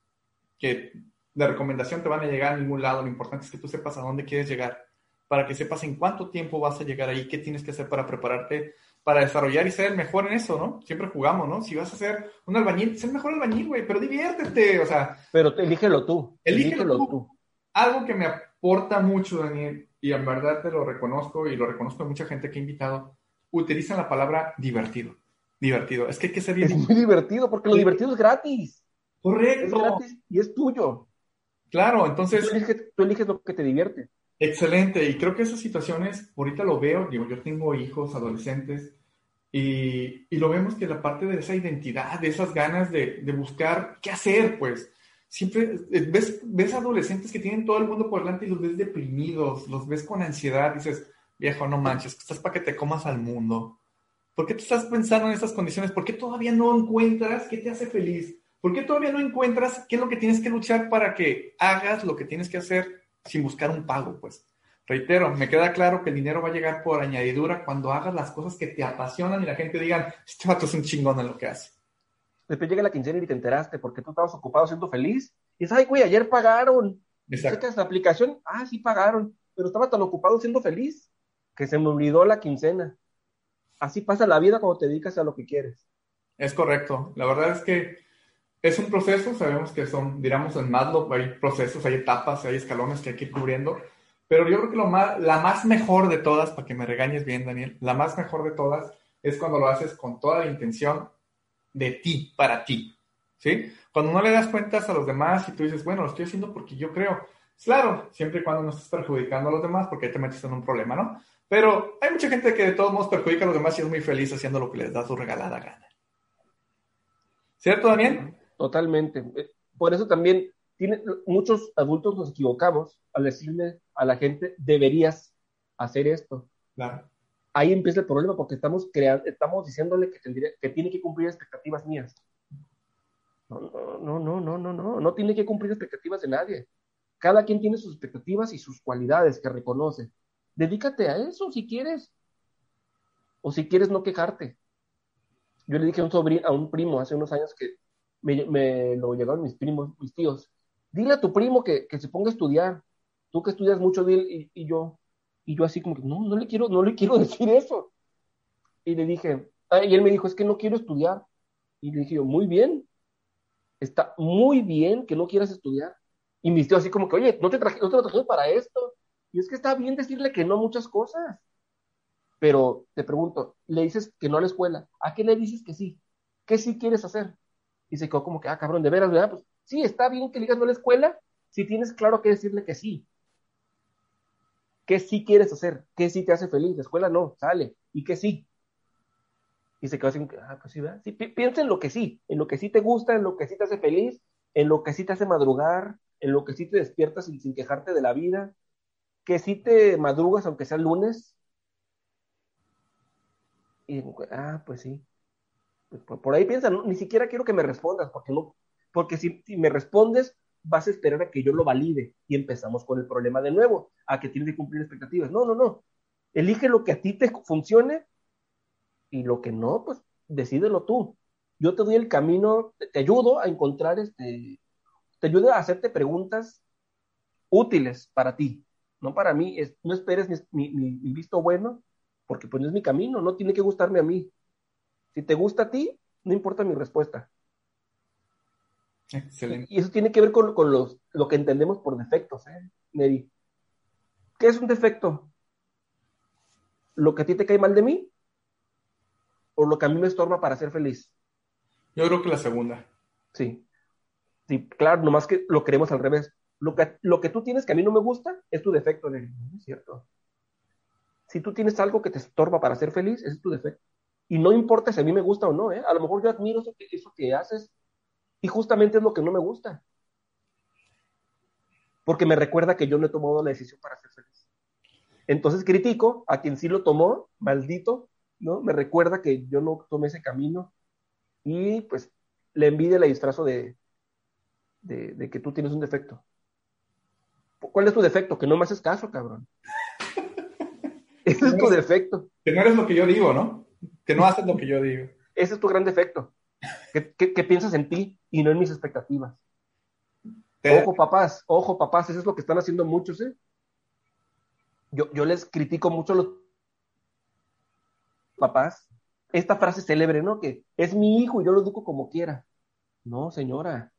que de recomendación te van a llegar a ningún lado. Lo importante es que tú sepas a dónde quieres llegar, para que sepas en cuánto tiempo vas a llegar ahí, qué tienes que hacer para prepararte, para desarrollar y ser el mejor en eso, ¿no? Siempre jugamos, ¿no? Si vas a ser un albañil, sé el mejor albañil, güey, pero diviértete, o sea. Pero elígelo tú. Elígelo, tú. Algo que me aporta mucho, Daniel, y en verdad te lo reconozco y lo reconozco a mucha gente que he invitado, utilizan la palabra divertido. Divertido. Es que hay que ser Es muy divertido porque lo divertido es gratis. Correcto. Es gratis y es tuyo. Claro, entonces. Tú eliges, lo que te divierte. Excelente. Y creo que esas situaciones, ahorita lo veo, digo, yo tengo hijos, adolescentes, y, y lo vemos que la parte de esa identidad, de esas ganas de, de buscar qué hacer, pues siempre ves, ves adolescentes que tienen todo el mundo por delante y los ves deprimidos, los ves con ansiedad, dices, viejo, no manches, estás para que te comas al mundo. ¿Por qué tú estás pensando en estas condiciones? ¿Por qué todavía no encuentras qué te hace feliz? ¿Por qué todavía no encuentras qué es lo que tienes que luchar para que hagas lo que tienes que hacer sin buscar un pago? Pues reitero, me queda claro que el dinero va a llegar por añadidura cuando hagas las cosas que te apasionan y la gente diga, este vato es un chingón en lo que hace. Después llega la quincena y te enteraste porque tú estabas ocupado siendo feliz. Y dices, ay, güey, ayer pagaron. Exacto. la aplicación? Ah, sí pagaron. Pero estaba tan ocupado siendo feliz que se me olvidó la quincena. Así pasa la vida cuando te dedicas a lo que quieres. Es correcto. La verdad es que es un proceso. Sabemos que son, digamos, en Maslow hay procesos, hay etapas, hay escalones que hay que ir cubriendo. Pero yo creo que lo más, la más mejor de todas, para que me regañes bien, Daniel, la más mejor de todas es cuando lo haces con toda la intención de ti, para ti. ¿Sí? Cuando no le das cuentas a los demás y tú dices, bueno, lo estoy haciendo porque yo creo. Claro, siempre y cuando no estés perjudicando a los demás, porque ahí te metes en un problema, ¿no? Pero hay mucha gente que de todos modos perjudica a los demás y es muy feliz haciendo lo que les da su regalada gana. ¿Cierto, Daniel? Totalmente. Eh, por eso también tiene, muchos adultos nos equivocamos al decirle a la gente, deberías hacer esto. Claro ahí empieza el problema porque estamos creando, estamos diciéndole que, tendría, que tiene que cumplir expectativas mías. No, no, no, no, no, no, no tiene que cumplir expectativas de nadie. Cada quien tiene sus expectativas y sus cualidades que reconoce. Dedícate a eso si quieres. O si quieres no quejarte. Yo le dije a un sobrino, a un primo hace unos años que me, lo llegaron mis primos, mis tíos. Dile a tu primo que, se ponga a estudiar. Tú que estudias mucho, dile, y yo, y yo así como que, no, no le quiero, no le quiero decir eso. Y le dije, ah, y él me dijo, es que no quiero estudiar. Y le dije yo, muy bien, está muy bien que no quieras estudiar. Y me dijo así como que, oye, no te, traje, no te lo traje para esto. Y es que está bien decirle que no muchas cosas. Pero te pregunto, le dices que no a la escuela, ¿a qué le dices que sí? ¿Qué sí quieres hacer? Y se quedó como que, ah, cabrón, de veras, ¿verdad? Pues sí, está bien que le digas no a la escuela si tienes claro que decirle que sí. ¿Qué sí quieres hacer? ¿Qué sí te hace feliz? La escuela no, sale. ¿Y qué sí? Y se quedó así, ah, pues sí, ¿verdad? Sí, piensa en lo que sí, en lo que sí te gusta, en lo que sí te hace feliz, en lo que sí te hace madrugar, en lo que sí te despiertas sin, sin quejarte de la vida, que sí te madrugas aunque sea lunes. Y, ah, pues sí. Pues por, ahí piensa, ni siquiera quiero que me respondas, porque no, porque si, me respondes, vas a esperar a que yo lo valide y empezamos con el problema de nuevo, a que tienes que cumplir expectativas. No, no, no. Elige lo que a ti te funcione y lo que no, pues decídelo tú. Yo te doy el camino, te, ayudo a encontrar este, te ayudo a hacerte preguntas útiles para ti, no para mí. no esperes mi, mi visto bueno, porque pues no es mi camino, no tiene que gustarme a mí. Si te gusta a ti, no importa mi respuesta. Excelente. Y eso tiene que ver con, los, lo que entendemos por defectos, ¿eh, Neri? ¿Qué es un defecto? ¿Lo que a ti te cae mal de mí? ¿O lo que a mí me estorba para ser feliz? Yo creo que la segunda. Sí. Sí, claro, nomás que lo queremos al revés. Lo que, lo que tú tienes que a mí no me gusta es tu defecto, Neri. No es cierto. Si tú tienes algo que te estorba para ser feliz, ese es tu defecto. Y no importa si a mí me gusta o no, ¿eh? A lo mejor yo admiro eso que, eso que haces y justamente es lo que no me gusta. Porque me recuerda que yo no he tomado la decisión para ser feliz. Entonces critico a quien sí lo tomó, maldito, ¿no? Me recuerda que yo no tomé ese camino y pues le envidia la disfrazo de, de, que tú tienes un defecto. ¿Cuál es tu defecto? Que no me haces caso, cabrón. Ese es tu defecto. Que no eres lo que yo digo, ¿no? Que no haces lo que yo digo. Ese es tu gran defecto. Que, piensas en ti y no en mis expectativas. Ojo, papás, ojo, papás, eso es lo que están haciendo muchos, ¿eh? Yo, yo les critico mucho a los papás esta frase célebre, ¿no? Que es mi hijo y yo lo educo como quiera. No, señora.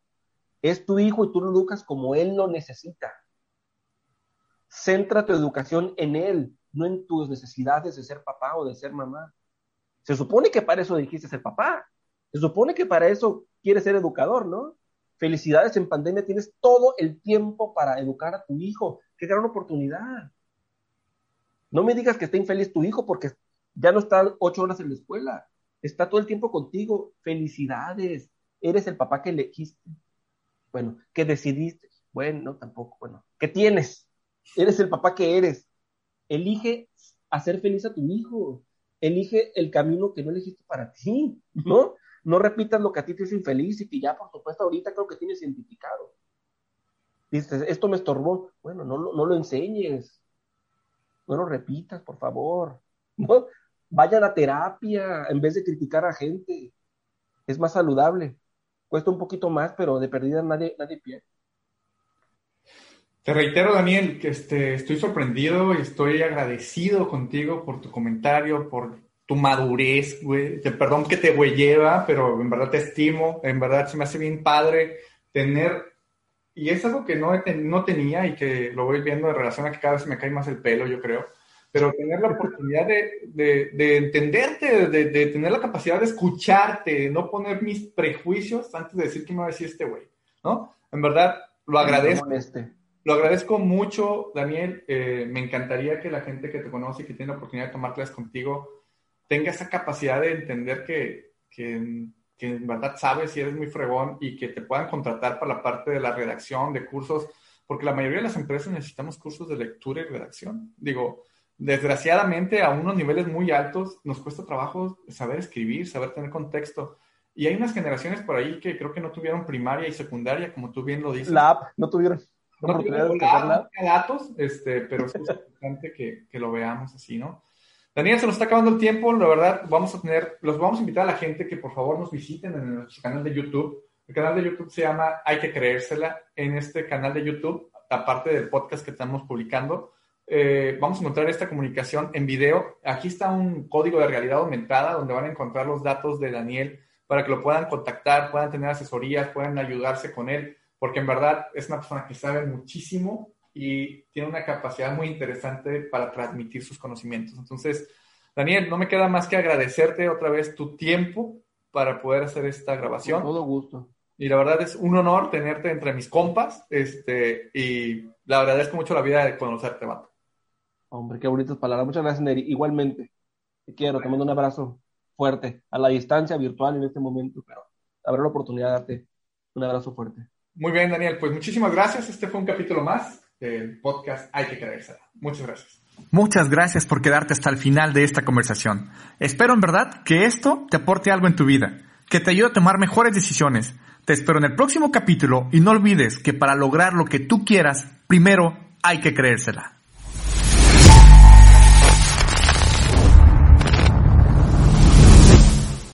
Es tu hijo y tú lo educas como él lo necesita. Centra tu educación en él, no en tus necesidades de ser papá o de ser mamá. Se supone que para eso dijiste ser papá. Se supone que para eso quieres ser educador, ¿no? Felicidades en pandemia, tienes todo el tiempo para educar a tu hijo. Qué gran oportunidad. No me digas que está infeliz tu hijo porque ya no está ocho horas en la escuela. Está todo el tiempo contigo. Felicidades. Eres el papá que elegiste. Bueno, que decidiste. Bueno, tampoco. Bueno, ¿qué tienes? Eres el papá que eres. Elige hacer feliz a tu hijo. Elige el camino que no elegiste para ti, ¿no? No repitas lo que a ti te hizo infeliz y que ya, por supuesto, ahorita creo que tienes identificado. Dices, esto me estorbó. Bueno, no, no lo enseñes. No lo repitas, por favor. ¿No? Vayan a terapia en vez de criticar a gente. Es más saludable. Cuesta un poquito más, pero de perdida nadie, nadie pierde. Te reitero, Daniel, que este, estoy sorprendido y estoy agradecido contigo por tu comentario, por tu madurez, güey. Perdón que te güey lleva, pero en verdad te estimo. En verdad se me hace bien padre tener. Y es algo que no, no tenía y que lo voy viendo en relación a que cada vez me cae más el pelo, yo creo. Pero tener la oportunidad de, de, de entenderte, de, de, tener la capacidad de escucharte, de no poner mis prejuicios antes de decir qué me va a decir este güey, ¿no? En verdad, lo agradezco. Lo agradezco mucho, Daniel. Eh, me encantaría que la gente que te conoce y que tiene la oportunidad de tomar clases contigo tenga esa capacidad de entender que, en verdad sabes y eres muy fregón y que te puedan contratar para la parte de la redacción, de cursos, porque la mayoría de las empresas necesitamos cursos de lectura y redacción. Digo, desgraciadamente a unos niveles muy altos nos cuesta trabajo saber escribir, saber tener contexto. Y hay unas generaciones por ahí que creo que no tuvieron primaria y secundaria, como tú bien lo dices. La app, no tuvieron. No tengo datos, este, pero es importante que, que, lo veamos así, ¿no? Daniel, se nos está acabando el tiempo, la verdad, vamos a tener, los vamos a invitar a la gente que por favor nos visiten en nuestro canal de YouTube. El canal de YouTube se llama Hay que creérsela. En este canal de YouTube, aparte del podcast que estamos publicando, eh, vamos a encontrar esta comunicación en video. Aquí está un código de realidad aumentada donde van a encontrar los datos de Daniel para que lo puedan contactar, puedan tener asesorías, puedan ayudarse con él porque en verdad es una persona que sabe muchísimo y tiene una capacidad muy interesante para transmitir sus conocimientos. Entonces, Daniel, no me queda más que agradecerte otra vez tu tiempo para poder hacer esta grabación. Con todo gusto. Y la verdad es un honor tenerte entre mis compas, este, y la agradezco mucho la vida de conocerte, Vato. Hombre, qué bonitas palabras. Muchas gracias, Neri. Igualmente, te quiero, te mando un abrazo fuerte, a la distancia virtual en este momento, pero habrá la oportunidad de darte un abrazo fuerte. Muy bien, Daniel. Pues muchísimas gracias. Este fue un capítulo más del podcast Hay que creérsela. Muchas gracias. Muchas gracias por quedarte hasta el final de esta conversación. Espero en verdad que esto te aporte algo en tu vida, que te ayude a tomar mejores decisiones. Te espero en el próximo capítulo y no olvides que para lograr lo que tú quieras, primero hay que creérsela.